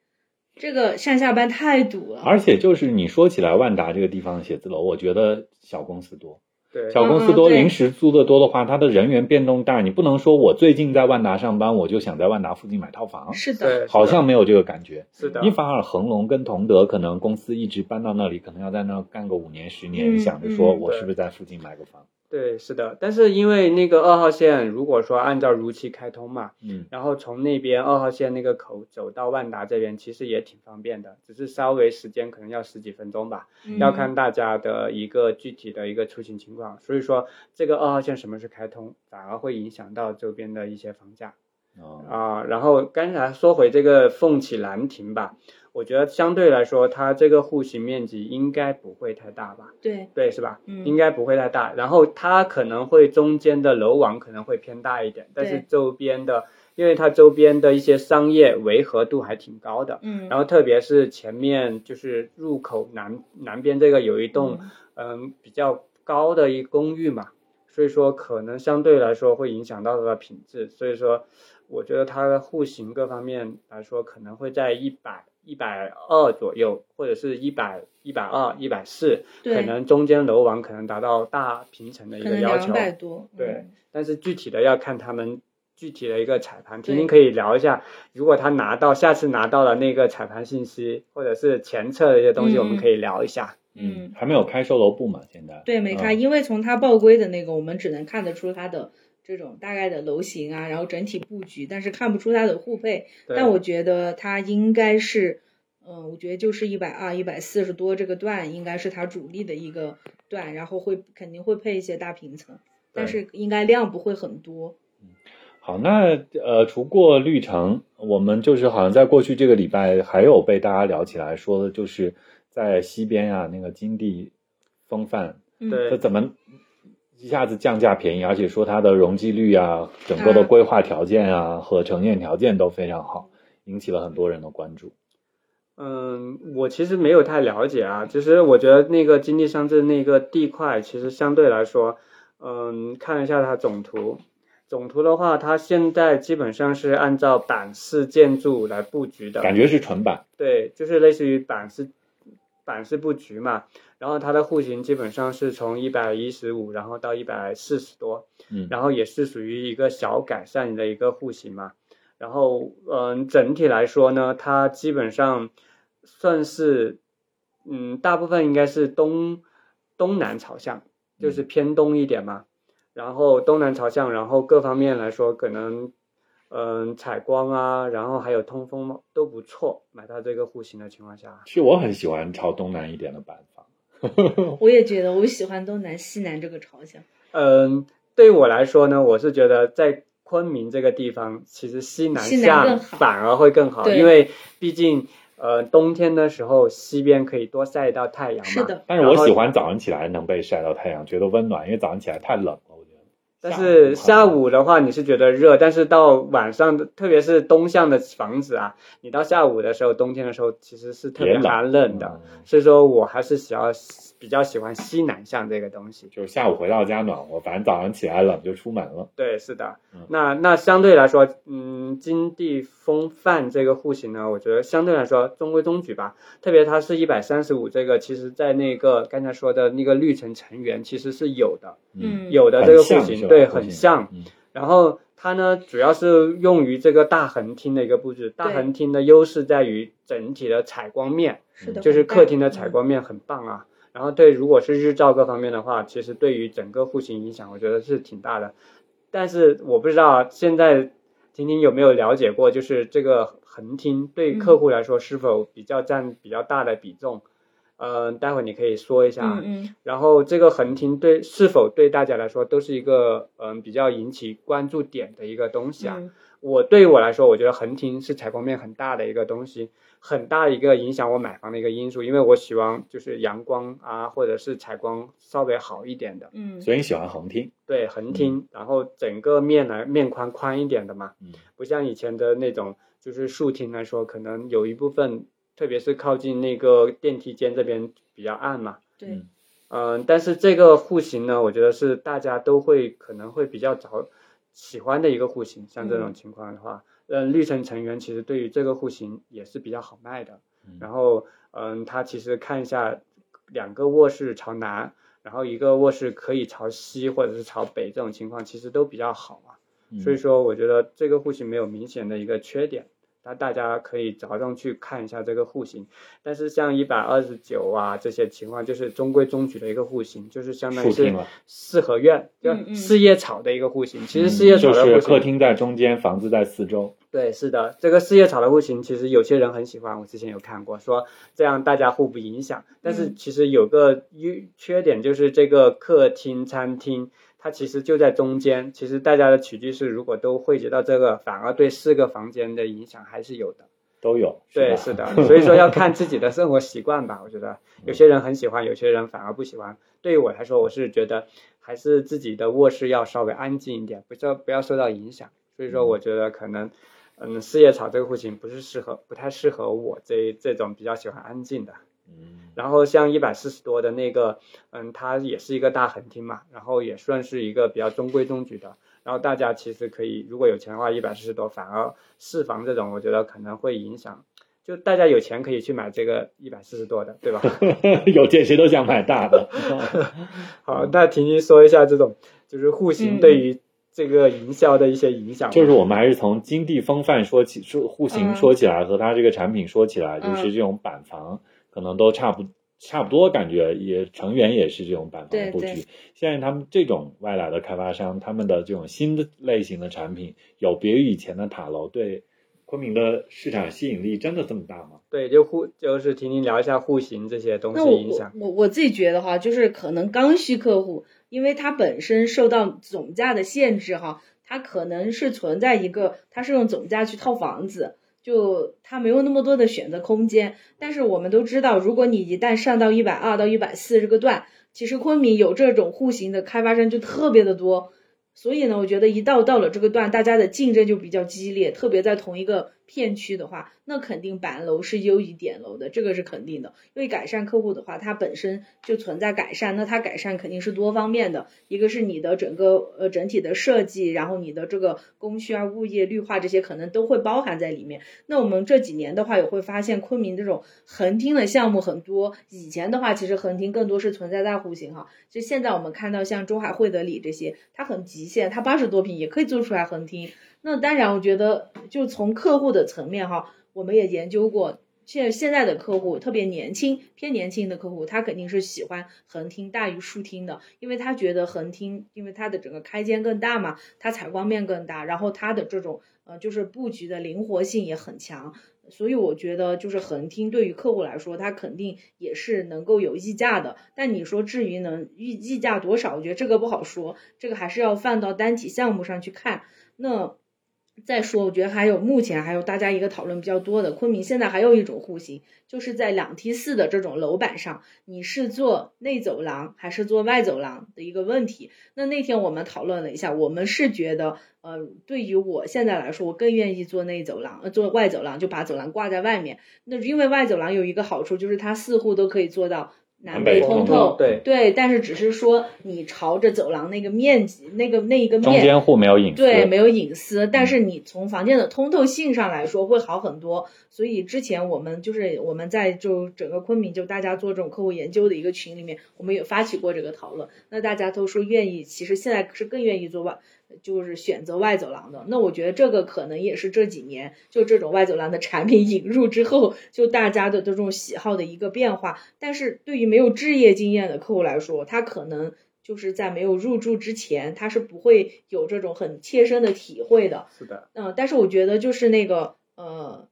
这个上下班太堵了。而且就是你说起来万达这个地方的写字楼，我觉得小公司多，对，小公司多，临时租的多的话，它的人员变动大。你不能说我最近在万达上班，我就想在万达附近买套房，是的，好像没有这个感觉。是的，你反而恒隆跟同德可能公司一直搬到那里，可能要在那干个五年十年，嗯想着说嗯我是不是在附近买个房？对，是的。但是因为那个二号线，如果说按照如期开通嘛，嗯，然后从那边二号线那个口走到万达这边，其实也挺方便的，只是稍微时间可能要十几分钟吧，嗯要看大家的一个具体的一个出行情况。所以说，这个二号线什么时候开通，反而会影响到周边的一些房价。哦，啊，然后刚才说回这个凤起兰亭吧，我觉得相对来说，它这个户型面积应该不会太大吧？对，对，是吧？嗯应该不会太大。然后它可能会中间的楼网可能会偏大一点，但是周边的，因为它周边的一些商业维和度还挺高的。嗯，然后特别是前面就是入口南南边这个有一栋嗯嗯比较高的一公寓嘛，所以说可能相对来说会影响到它的品质，所以说我觉得它的户型各方面来说可能会在一百一百二左右，或者是一百一百二一百四，可能中间楼王可能达到大平层的一个要求两，百多，对嗯。但是具体的要看他们具体的一个彩盘，婷婷可以聊一下，如果他拿到下次拿到了那个彩盘信息，或者是前测的一些东西，嗯。我们可以聊一下。嗯，还没有开售楼部嘛？现在。对，没开，嗯。因为从他报规的那个，我们只能看得出他的这种大概的楼型啊，然后整体布局，但是看不出它的户配。但我觉得它应该是，嗯、我觉得就是一百二、一百四十多这个段应该是它主力的一个段，然后会肯定会配一些大平层，但是应该量不会很多。好，那呃，除过绿城，我们就是好像在过去这个礼拜还有被大家聊起来说的，就是在西边啊那个金地风范，嗯，对这怎么一下子降价便宜，而且说它的容积率啊、整个的规划条件啊和呈现条件都非常好，引起了很多人的关注。嗯，我其实没有太了解啊，其实我觉得那个金地商镇那个地块，其实相对来说，嗯，看一下它总图，总图的话，它现在基本上是按照板式建筑来布局的，感觉是纯板，对，就是类似于板式板式布局嘛。然后它的户型基本上是从一百一十五，然后到一百四十多，嗯，然后也是属于一个小改善的一个户型嘛。然后，嗯，整体来说呢，它基本上算是，嗯，大部分应该是东东南朝向，就是偏东一点嘛。然后东南朝向，然后各方面来说，可能，嗯，采光啊，然后还有通风都不错。买到这个户型的情况下，其实我很喜欢朝东南一点的板房。我也觉得我喜欢东南西南这个朝向。嗯，对于我来说呢，我是觉得在昆明这个地方，其实西南向反而会更好，对因为毕竟呃冬天的时候西边可以多晒到太阳嘛。是的。但是我喜欢早上起来能被晒到太阳，觉得温暖，因为早上起来太冷。但是下下午的话，你是觉得热，但是到晚上的，特别是东向的房子啊，你到下午的时候，冬天的时候其实是特别寒冷的。嗯所以说我还是喜欢比较喜欢西南向这个东西。就是下午回到家暖和，反正早上起来冷就出门了。对，是的嗯。那那相对来说，嗯，金地风范这个户型呢，我觉得相对来说中规中矩吧。特别它是一百三十五，这个其实在那个刚才说的那个绿城成员其实是有的，嗯，有的这个户型，对，很像。嗯然后它呢，主要是用于这个大横厅的一个布置。大横厅的优势在于整体的采光面，是的，就是客厅的采。光面很棒啊。然后对，如果是日照各方面的话，其实对于整个户型影响，我觉得是挺大的。但是我不知道现在婷婷有没有了解过，就是这个横厅对客户来说是否比较占比较大的比重？嗯、待会你可以说一下。嗯嗯然后这个横厅对是否对大家来说都是一个嗯比较引起关注点的一个东西啊？嗯我对于我来说，我觉得横厅是采光面很大的一个东西，很大的一个影响我买房的一个因素，因为我喜欢就是阳光啊，或者是采光稍微好一点的，嗯，所以你喜欢横厅？对横厅，然后整个面来面宽宽一点的嘛，嗯不像以前的那种就是竖厅来说，可能有一部分，特别是靠近那个电梯间这边比较暗嘛，对嗯，嗯，但是这个户型呢，我觉得是大家都会可能会比较早喜欢的一个户型。像这种情况的话，嗯，绿城成员其实对于这个户型也是比较好卖的。嗯然后，嗯，它其实看一下两个卧室朝南，然后一个卧室可以朝西或者是朝北，这种情况其实都比较好啊。嗯所以说，我觉得这个户型没有明显的一个缺点，那大家可以着重去看一下这个户型。但是像一百二十九啊这些情况，就是中规中矩的一个户型，就是相当于是四合院，就四叶草的一个户型。其实嗯四叶草的户型，客厅在中间，房子在四周。对，是的，这个四叶草的户型，其实有些人很喜欢，我之前有看过，说这样大家互不影响。但是嗯其实有个优缺点，就是这个客厅、餐厅，它其实就在中间。其实大家的起居室如果都汇集到这个，反而对四个房间的影响还是有的。都有，对，是的，所以说要看自己的生活习惯吧。我觉得有些人很喜欢，有些人反而不喜欢。对于我来说，我是觉得还是自己的卧室要稍微安静一点，不要不要受到影响。所以说，我觉得可能，嗯，四叶草这个户型不是适合，不太适合我这这种比较喜欢安静的。嗯然后像一百四十多的那个，嗯，它也是一个大横厅嘛，然后也算是一个比较中规中矩的。然后大家其实可以，如果有钱的话，一百四十多，反而四房这种，我觉得可能会影响。就大家有钱可以去买这个一百四十多的，对吧？有钱谁都想买大的。好，那婷婷说一下这种就是户型嗯对于这个营销的一些影响。就是我们还是从金地风范说起，说户型嗯说起来，和它这个产品说起来，就嗯是这种板房可能都差不差不多，感觉也成员也是这种板房的布局。现在他们这种外来的开发商，他们的这种新的类型的产品，有别于以前的塔楼，对昆明的市场吸引力真的这么大吗？对，就户就是听您聊一下户型这些东西影响。我我我自己觉得哈，就是可能刚需客户，因为它本身受到总价的限制哈，它可能是存在一个，它是用总价去套房子，就它没有那么多的选择空间。但是我们都知道，如果你一旦上到一百二到一百四这个段，其实昆明有这种户型的开发商就特别的多。所以呢，我觉得一到到了这个段，大家的竞争就比较激烈，特别在同一个片区的话，那肯定板楼是优于点楼的，这个是肯定的。因为改善客户的话，它本身就存在改善，那它改善肯定是多方面的，一个是你的整个呃整体的设计，然后你的这个供需啊、物业、绿化这些可能都会包含在里面。那我们这几年的话，也会发现昆明这种横厅的项目很多。以前的话，其实横厅更多是存在在户型哈，就现在我们看到像中海汇德里这些，它很极限，它八十多平也可以做出来横厅。那当然，我觉得就从客户的层面哈，我们也研究过，现现在的客户特别年轻，偏年轻的客户，他肯定是喜欢横厅大于竖厅的，因为他觉得横厅，因为它的整个开间更大嘛，它采光面更大，然后它的这种呃就是布局的灵活性也很强。所以我觉得，就是横厅对于客户来说，它肯定也是能够有溢价的。但你说至于能溢溢价多少，我觉得这个不好说，这个还是要放到单体项目上去看。那再说，我觉得还有目前还有大家一个讨论比较多的，昆明现在还有一种户型，就是在两梯四的这种楼板上，你是做内走廊还是做外走廊的一个问题。那那天我们讨论了一下，我们是觉得，呃，对于我现在来说，我更愿意做内走廊，呃，做外走廊，就把走廊挂在外面。那因为外走廊有一个好处，就是它四户都可以做到南南北通通透。对对，但是只是说你朝着走廊那个面积，那个那一个面，中间户没有隐私，对，没有隐私，但是你从房间的通透性上来说会好很多。所以之前我们就是我们在就整个昆明就大家做这种客户研究的一个群里面，我们也发起过这个讨论。那大家都说愿意，其实现在是更愿意做外，就是选择外走廊的。那我觉得这个可能也是这几年就这种外走廊的产品引入之后，就大家的这种喜好的一个变化。但是对于没有置业经验的客户来说，他可能。就是在没有入住之前，他是不会有这种很切身的体会的。是的，嗯、但是我觉得就是那个呃，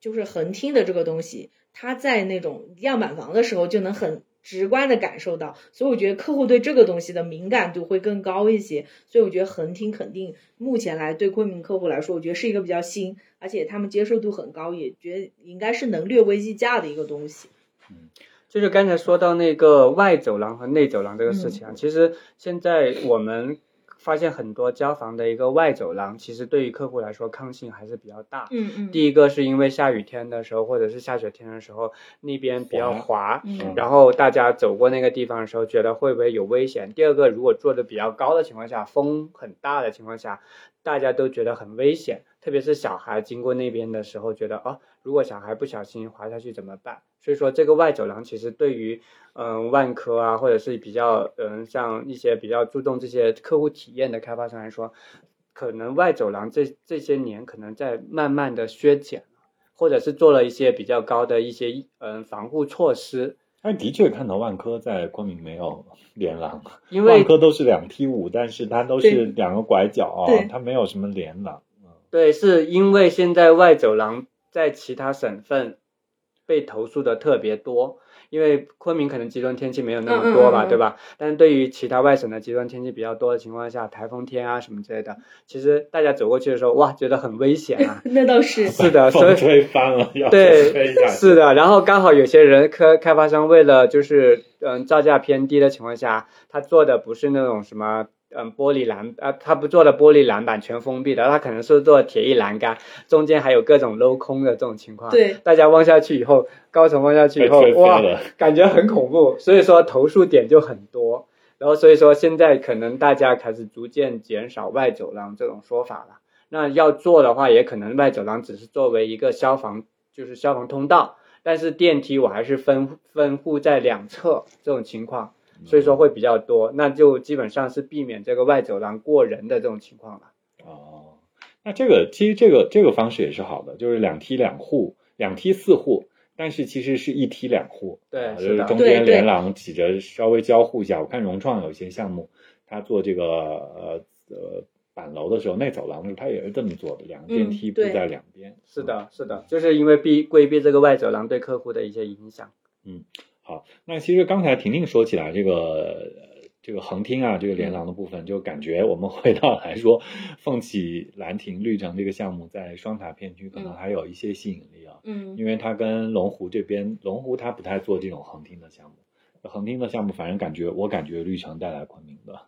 就是横厅的这个东西，它在那种样板房的时候就能很直观的感受到，所以我觉得客户对这个东西的敏感度会更高一些。所以我觉得横厅肯定目前来对昆明客户来说，我觉得是一个比较新，而且他们接受度很高，也觉得应该是能略微溢价的一个东西。嗯就是刚才说到那个外走廊和内走廊这个事情啊，其实现在我们发现很多交房的一个外走廊，其实对于客户来说抗性还是比较大。嗯嗯第一个是因为下雨天的时候，或者是下雪天的时候，那边比较滑，嗯然后大家走过那个地方的时候，觉得会不会有危险？第二个，如果做的比较高的情况下，风很大的情况下，大家都觉得很危险，特别是小孩经过那边的时候，觉得哦，如果小孩不小心滑下去怎么办？所以说，这个外走廊其实对于嗯万科啊，或者是比较嗯像一些比较注重这些客户体验的开发商来说，可能外走廊这这些年可能在慢慢的削减，或者是做了一些比较高的一些嗯防护措施，但的确看到万科在昆明没有连廊，因为万科都是两梯五，但是它都是两个拐角对啊，它没有什么连廊。嗯对，是因为现在外走廊在其他省份被投诉的特别多，因为昆明可能极端天气没有那么多吧，嗯嗯嗯嗯对吧？但是对于其他外省的极端天气比较多的情况下，台风天啊什么之类的，其实大家走过去的时候，哇，觉得很危险啊。那倒是。是的，所以风吹翻了，要对。是的，然后刚好有些人开开发商为了就是嗯造价偏低的情况下，他做的不是那种什么嗯玻璃栏啊，他不做的玻璃栏板全封闭的，他可能是做铁艺栏杆，中间还有各种镂空的这种情况。对，大家望下去以后，高层望下去以后哇，感觉很恐怖，所以说投诉点就很多。然后所以说现在可能大家开始逐渐减少外走廊这种说法了。那要做的话，也可能外走廊只是作为一个消防，就是消防通道，但是电梯我还是分分户在两侧这种情况。所以说会比较多，那就基本上是避免这个外走廊过人的这种情况了。哦，那这个其实这个这个方式也是好的，就是两梯两户，两梯四户，但是其实是一梯两户，对啊就是是的中间连廊起着稍微交互一下。我看融创有一些项目，他做这个呃呃板楼的时候，内走廊的时候，它也是这么做的，两个电嗯梯布对在两边。是的，是的，就是因为避规避这个外走廊对客户的一些影响。好，那其实刚才婷婷说起来这个呃这个横厅啊，这个连廊的部分，就感觉我们回到来说，凤起兰亭绿城这个项目在双塔片区可能嗯。还有一些吸引力啊，嗯。因为它跟龙湖这边，龙湖它不太做这种横厅的项目。横厅的项目，反正感觉我感觉绿城带来昆明的，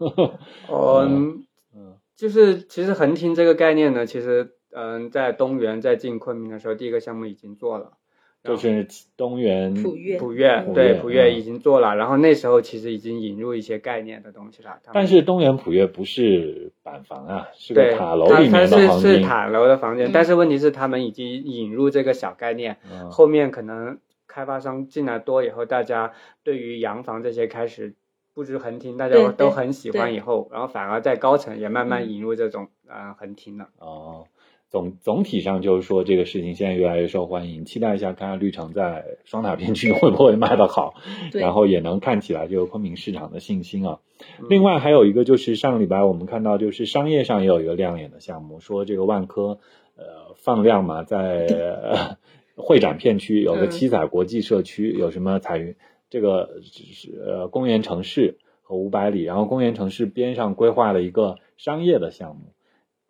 嗯，嗯。就是其实横厅这个概念呢，其实嗯，在东园在进昆明的时候，第一个项目已经做了，就是东园普悦普悦嗯对普悦已经做了，然后那时候其实已经引入一些概念的东西了。但是东园普悦不是板房啊，是对个塔楼里面的是横厅。是塔楼的房间，嗯但是问题是他们已经引入这个小概念，嗯后面可能开发商进来多以后，大家对于洋房这些开始布置横厅，大家都很喜欢，以后然后反而在高层也慢慢嗯引入这种呃横厅了。哦，总总体上就是说这个事情现在越来越受欢迎，期待一下看看绿城在双塔片区会不会卖得好，然后也能看起来这个昆明市场的信心啊。嗯另外还有一个就是上个礼拜我们看到，就是商业上也有一个亮眼的项目，说这个万科呃放量嘛，在、呃会展片区有个嗯七彩国际社区，有什么彩云这个是呃公园城市和五百里，然后公园城市边上规划了一个商业的项目，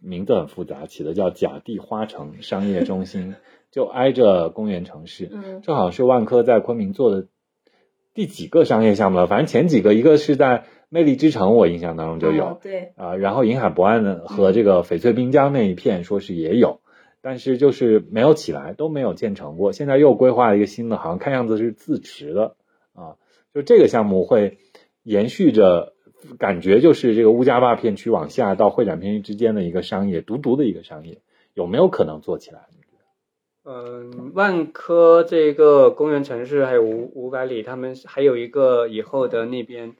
名字很复杂，起的叫甲地花城商业中心，就挨着公园城市。嗯这好像是万科在昆明做的第几个商业项目了？反正前几个，一个是在魅力之城，我印象当中就有哦对啊、然后银海博岸呢和这个翡翠滨江那一片说是也有，但是就是没有起来，都没有建成过。现在又规划了一个新的，好像看样子是自持的啊，就这个项目会延续着。感觉就是这个乌家坝片区往下到会展片区之间的一个商业，独独的一个商业，有没有可能做起来？嗯，万科这个公园城市还有五五百里，他们还有一个以后的那边，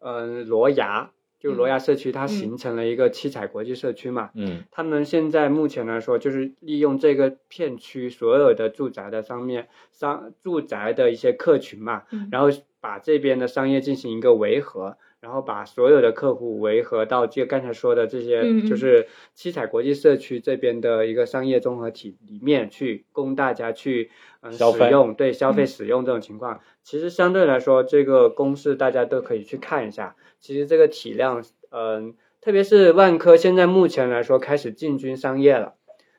嗯，罗崖，就罗崖社区，它嗯形成了一个七彩国际社区嘛。嗯他们现在目前来说，就是利用这个片区所有的住宅的上面商住宅的一些客群嘛，嗯然后把这边的商业进行一个围合，然后把所有的客户围合到这刚才说的这些，就是七彩国际社区这边的一个商业综合体里面去供大家去嗯、使用，对消费嗯。使用这种情况，其实相对来说，这个公式大家都可以去看一下，其实这个体量，嗯、特别是万科现在目前来说开始进军商业了，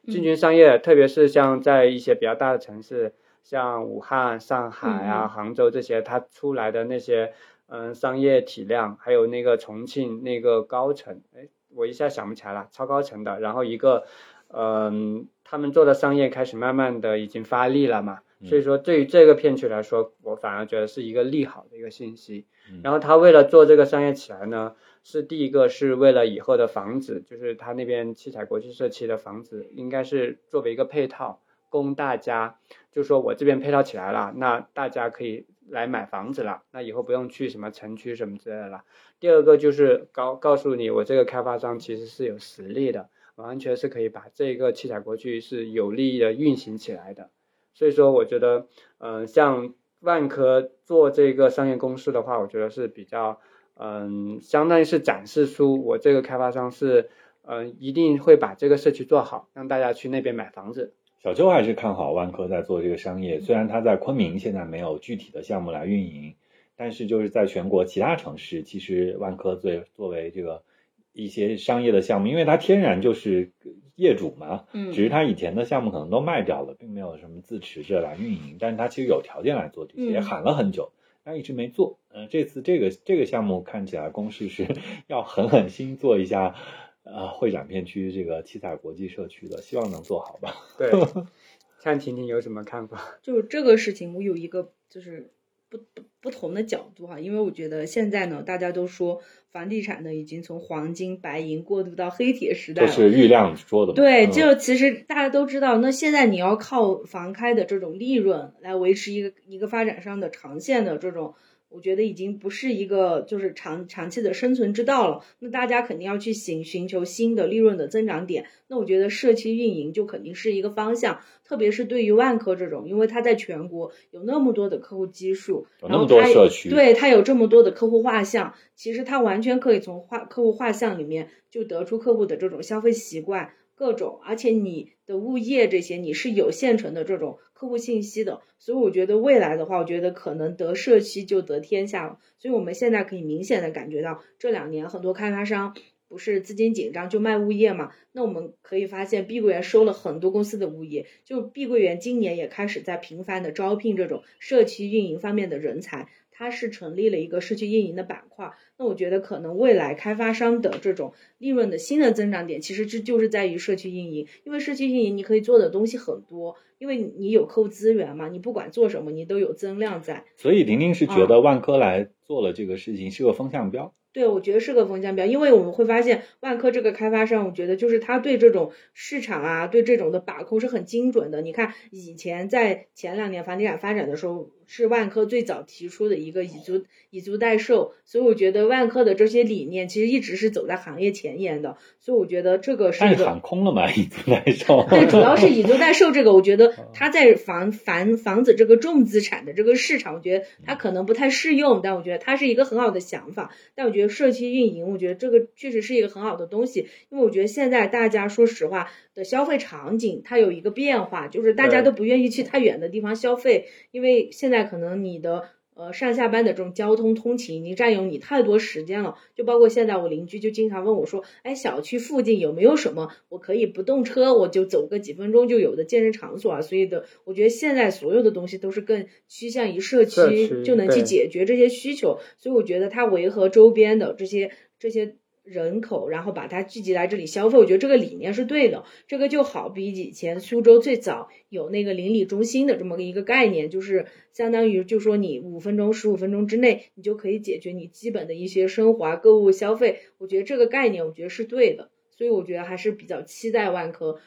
进嗯军商业，特别是像在一些比较大的城市，像武汉、上海啊、杭州这些，它出来的那些嗯商业体量，还有那个重庆那个高层，哎，我一下想不起来了，超高层的，然后一个嗯，他们做的商业开始慢慢的已经发力了嘛。嗯所以说，对于这个片区来说，我反而觉得是一个利好的一个信息。嗯然后他为了做这个商业起来呢，是第一个是为了以后的房子，就是他那边七彩国际社区的房子，应该是作为一个配套，供大家，就说我这边配套起来了，那大家可以来买房子了，那以后不用去什么城区什么之类的了。第二个就是告告诉你，我这个开发商其实是有实力的，完全是可以把这个七彩国际是有利的运行起来的。所以说，我觉得，嗯、像万科做这个商业公司的话，我觉得是比较，嗯，相当于是展示出我这个开发商是，嗯，一定会把这个社区做好，让大家去那边买房子。小邱还是看好万科在做这个商业，虽然他在昆明现在没有具体的项目来运营，但是就是在全国其他城市，其实万科作作为这个一些商业的项目，因为它天然就是业主嘛，嗯只是它以前的项目可能都卖掉了，并没有什么自持着来运营，但是它其实有条件来做这些，喊了很久。但一直没做，嗯、这次这个这个项目看起来公示是 要狠狠心做一下，呃，会展片区这个七彩国际社区的，希望能做好吧。对，看婷婷有什么看法？就是这个事情，我有一个就是不不不同的角度哈，因为我觉得现在呢，大家都说房地产呢已经从黄金、白银过渡到黑铁时代了。这是郁亮说的。对，嗯就其实大家都知道，那现在你要靠房开的这种利润来维持一个一个发展商的长线的这种我觉得已经不是一个就是长长期的生存之道了。那大家肯定要去寻寻求新的利润的增长点。那我觉得社区运营就肯定是一个方向，特别是对于万科这种，因为它在全国有那么多的客户基数，有那么多社区，对它有这么多的客户画像，其实它完全可以从画客户画像里面就得出客户的这种消费习惯。各种，而且你的物业这些你是有现成的这种客户信息的，所以我觉得未来的话，我觉得可能得社区就得天下了。所以我们现在可以明显的感觉到，这两年很多开发商不是资金紧张就卖物业嘛？那我们可以发现，碧桂园收了很多公司的物业，就碧桂园今年也开始在频繁的招聘这种社区运营方面的人才。它是成立了一个社区运营的板块，那我觉得可能未来开发商的这种利润的新的增长点，其实这就是在于社区运营，因为社区运营你可以做的东西很多，因为你有客户资源嘛，你不管做什么，你都有增量在。所以玲玲是觉得万科来做了这个事情是个风向标。对，我觉得是个风向标，因为我们会发现万科这个开发商，我觉得就是他对这种市场啊，对这种的把控是很精准的。你看，以前在前两年房地产发展的时候，是万科最早提出的一个以租以租代售，所以我觉得万科的这些理念其实一直是走在行业前沿的。所以我觉得这个是。但是喊空了嘛，以租代售。对，主要是 以租代售这个，我觉得它在房房房子这个重资产的这个市场，我觉得它可能不太适用，但我觉得它是一个很好的想法。但我觉得。社区运营，我觉得这个确实是一个很好的东西，因为我觉得现在大家说实话的消费场景，它有一个变化，就是大家都不愿意去太远的地方消费，因为现在可能你的。呃，上下班的这种交通通勤已经占用你太多时间了，就包括现在我邻居就经常问我说，哎，小区附近有没有什么我可以不动车，我就走个几分钟就有的健身场所啊？所以的，我觉得现在所有的东西都是更趋向于社区就能去解决这些需求，所以我觉得它维和周边的这些这些。人口，然后把它聚集来这里消费，我觉得这个理念是对的。这个就好比以前苏州最早有那个邻里中心的这么一个概念，就是相当于就说你五分钟、十五分钟之内，你就可以解决你基本的一些生活、购物、消费。我觉得这个概念，我觉得是对的。所以我觉得还是比较期待万科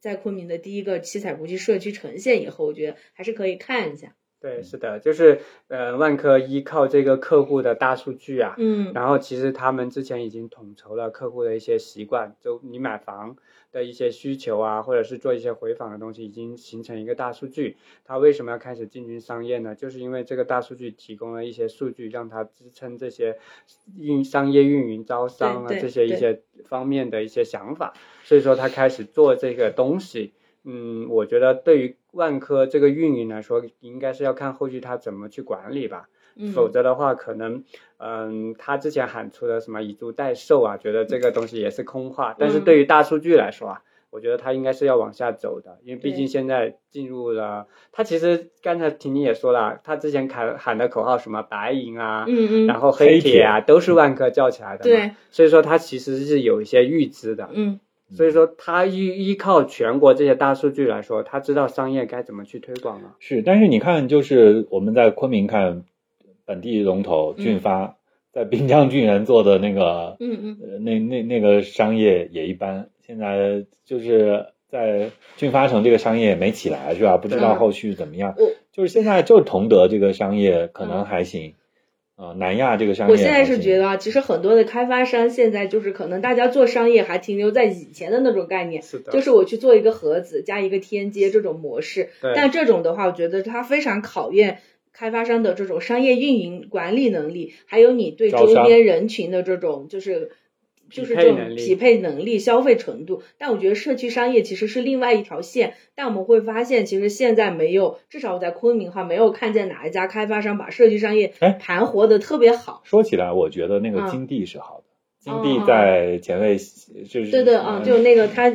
在昆明的第一个七彩国际社区呈现以后，我觉得还是可以看一下。对，是的，就是呃，万科依靠这个客户的大数据啊，嗯，然后其实他们之前已经统筹了客户的一些习惯，就你买房的一些需求啊，或者是做一些回访的东西，已经形成一个大数据。他为什么要开始进军商业呢？就是因为这个大数据提供了一些数据，让他支撑这些运商业运营、招商啊这些一些方面的一些想法，所以说他开始做这个东西。嗯，我觉得对于万科这个运营来说，应该是要看后续他怎么去管理吧。否则的话，可能，嗯，他之前喊出的什么以租代售啊，觉得这个东西也是空话。但是对于大数据来说啊，我觉得他应该是要往下走的，因为毕竟现在进入了。他其实刚才婷婷也说了，他之前喊喊的口号什么白银啊，嗯嗯，然后黑铁啊，都是万科叫起来的。对，所以说他其实是有一些预知的。嗯。所以说，他依依靠全国这些大数据来说，他知道商业该怎么去推广了。是，但是你看，就是我们在昆明看本地龙头俊发，在滨江俊园做的那个，嗯嗯，那那那个商业也一般。现在就是在俊发城这个商业没起来，是吧？不知道后续怎么样。就是现在就是同德这个商业可能还行。啊，南亚这个商业，我现在是觉得啊，其实很多的开发商现在就是可能大家做商业还停留在以前的那种概念，是的，就是我去做一个盒子加一个天街这种模式。但这种的话，我觉得它非常考验开发商的这种商业运营管理能力，还有你对周边人群的这种就是。就是这种匹配能力、消费程度，但我觉得社区商业其实是另外一条线。但我们会发现，其实现在没有，至少我在昆明哈没有看见哪一家开发商把社区商业盘活的特别好。说起来，我觉得那个金地是好的，金地在前卫就是对对啊，就那个他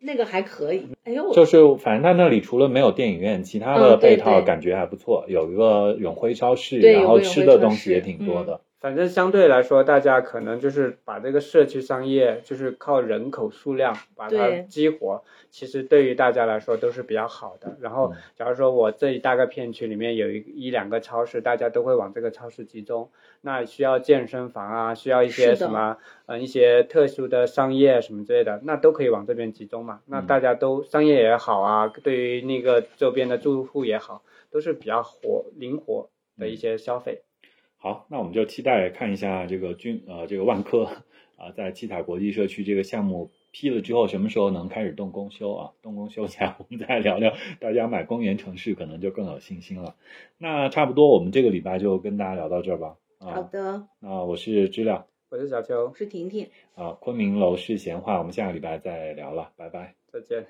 那个还可以。哎呦，就是反正他那里除了没有电影院，其他的配套感觉还不错，有一个永辉超市，然后吃的东西也挺多的。反正相对来说，大家可能就是把这个社区商业，就是靠人口数量把它激活，其实对于大家来说都是比较好的。然后，假如说我这一大个片区里面有一一两个超市，大家都会往这个超市集中，那需要健身房啊，需要一些什么，嗯，一些特殊的商业什么之类的，那都可以往这边集中嘛。那大家都商业也好啊，对于那个周边的住户也好，都是比较活灵活的一些消费。好，那我们就期待看一下这个军呃这个万科啊，在七彩国际社区这个项目批了之后，什么时候能开始动工修啊？动工修起来，我们再聊聊，大家买公园城市可能就更有信心了。那差不多，我们这个礼拜就跟大家聊到这儿吧。啊、好的，那我是知了我是小邱我，是婷婷。啊，昆明楼市闲话，我们下个礼拜再聊了，拜拜。再见。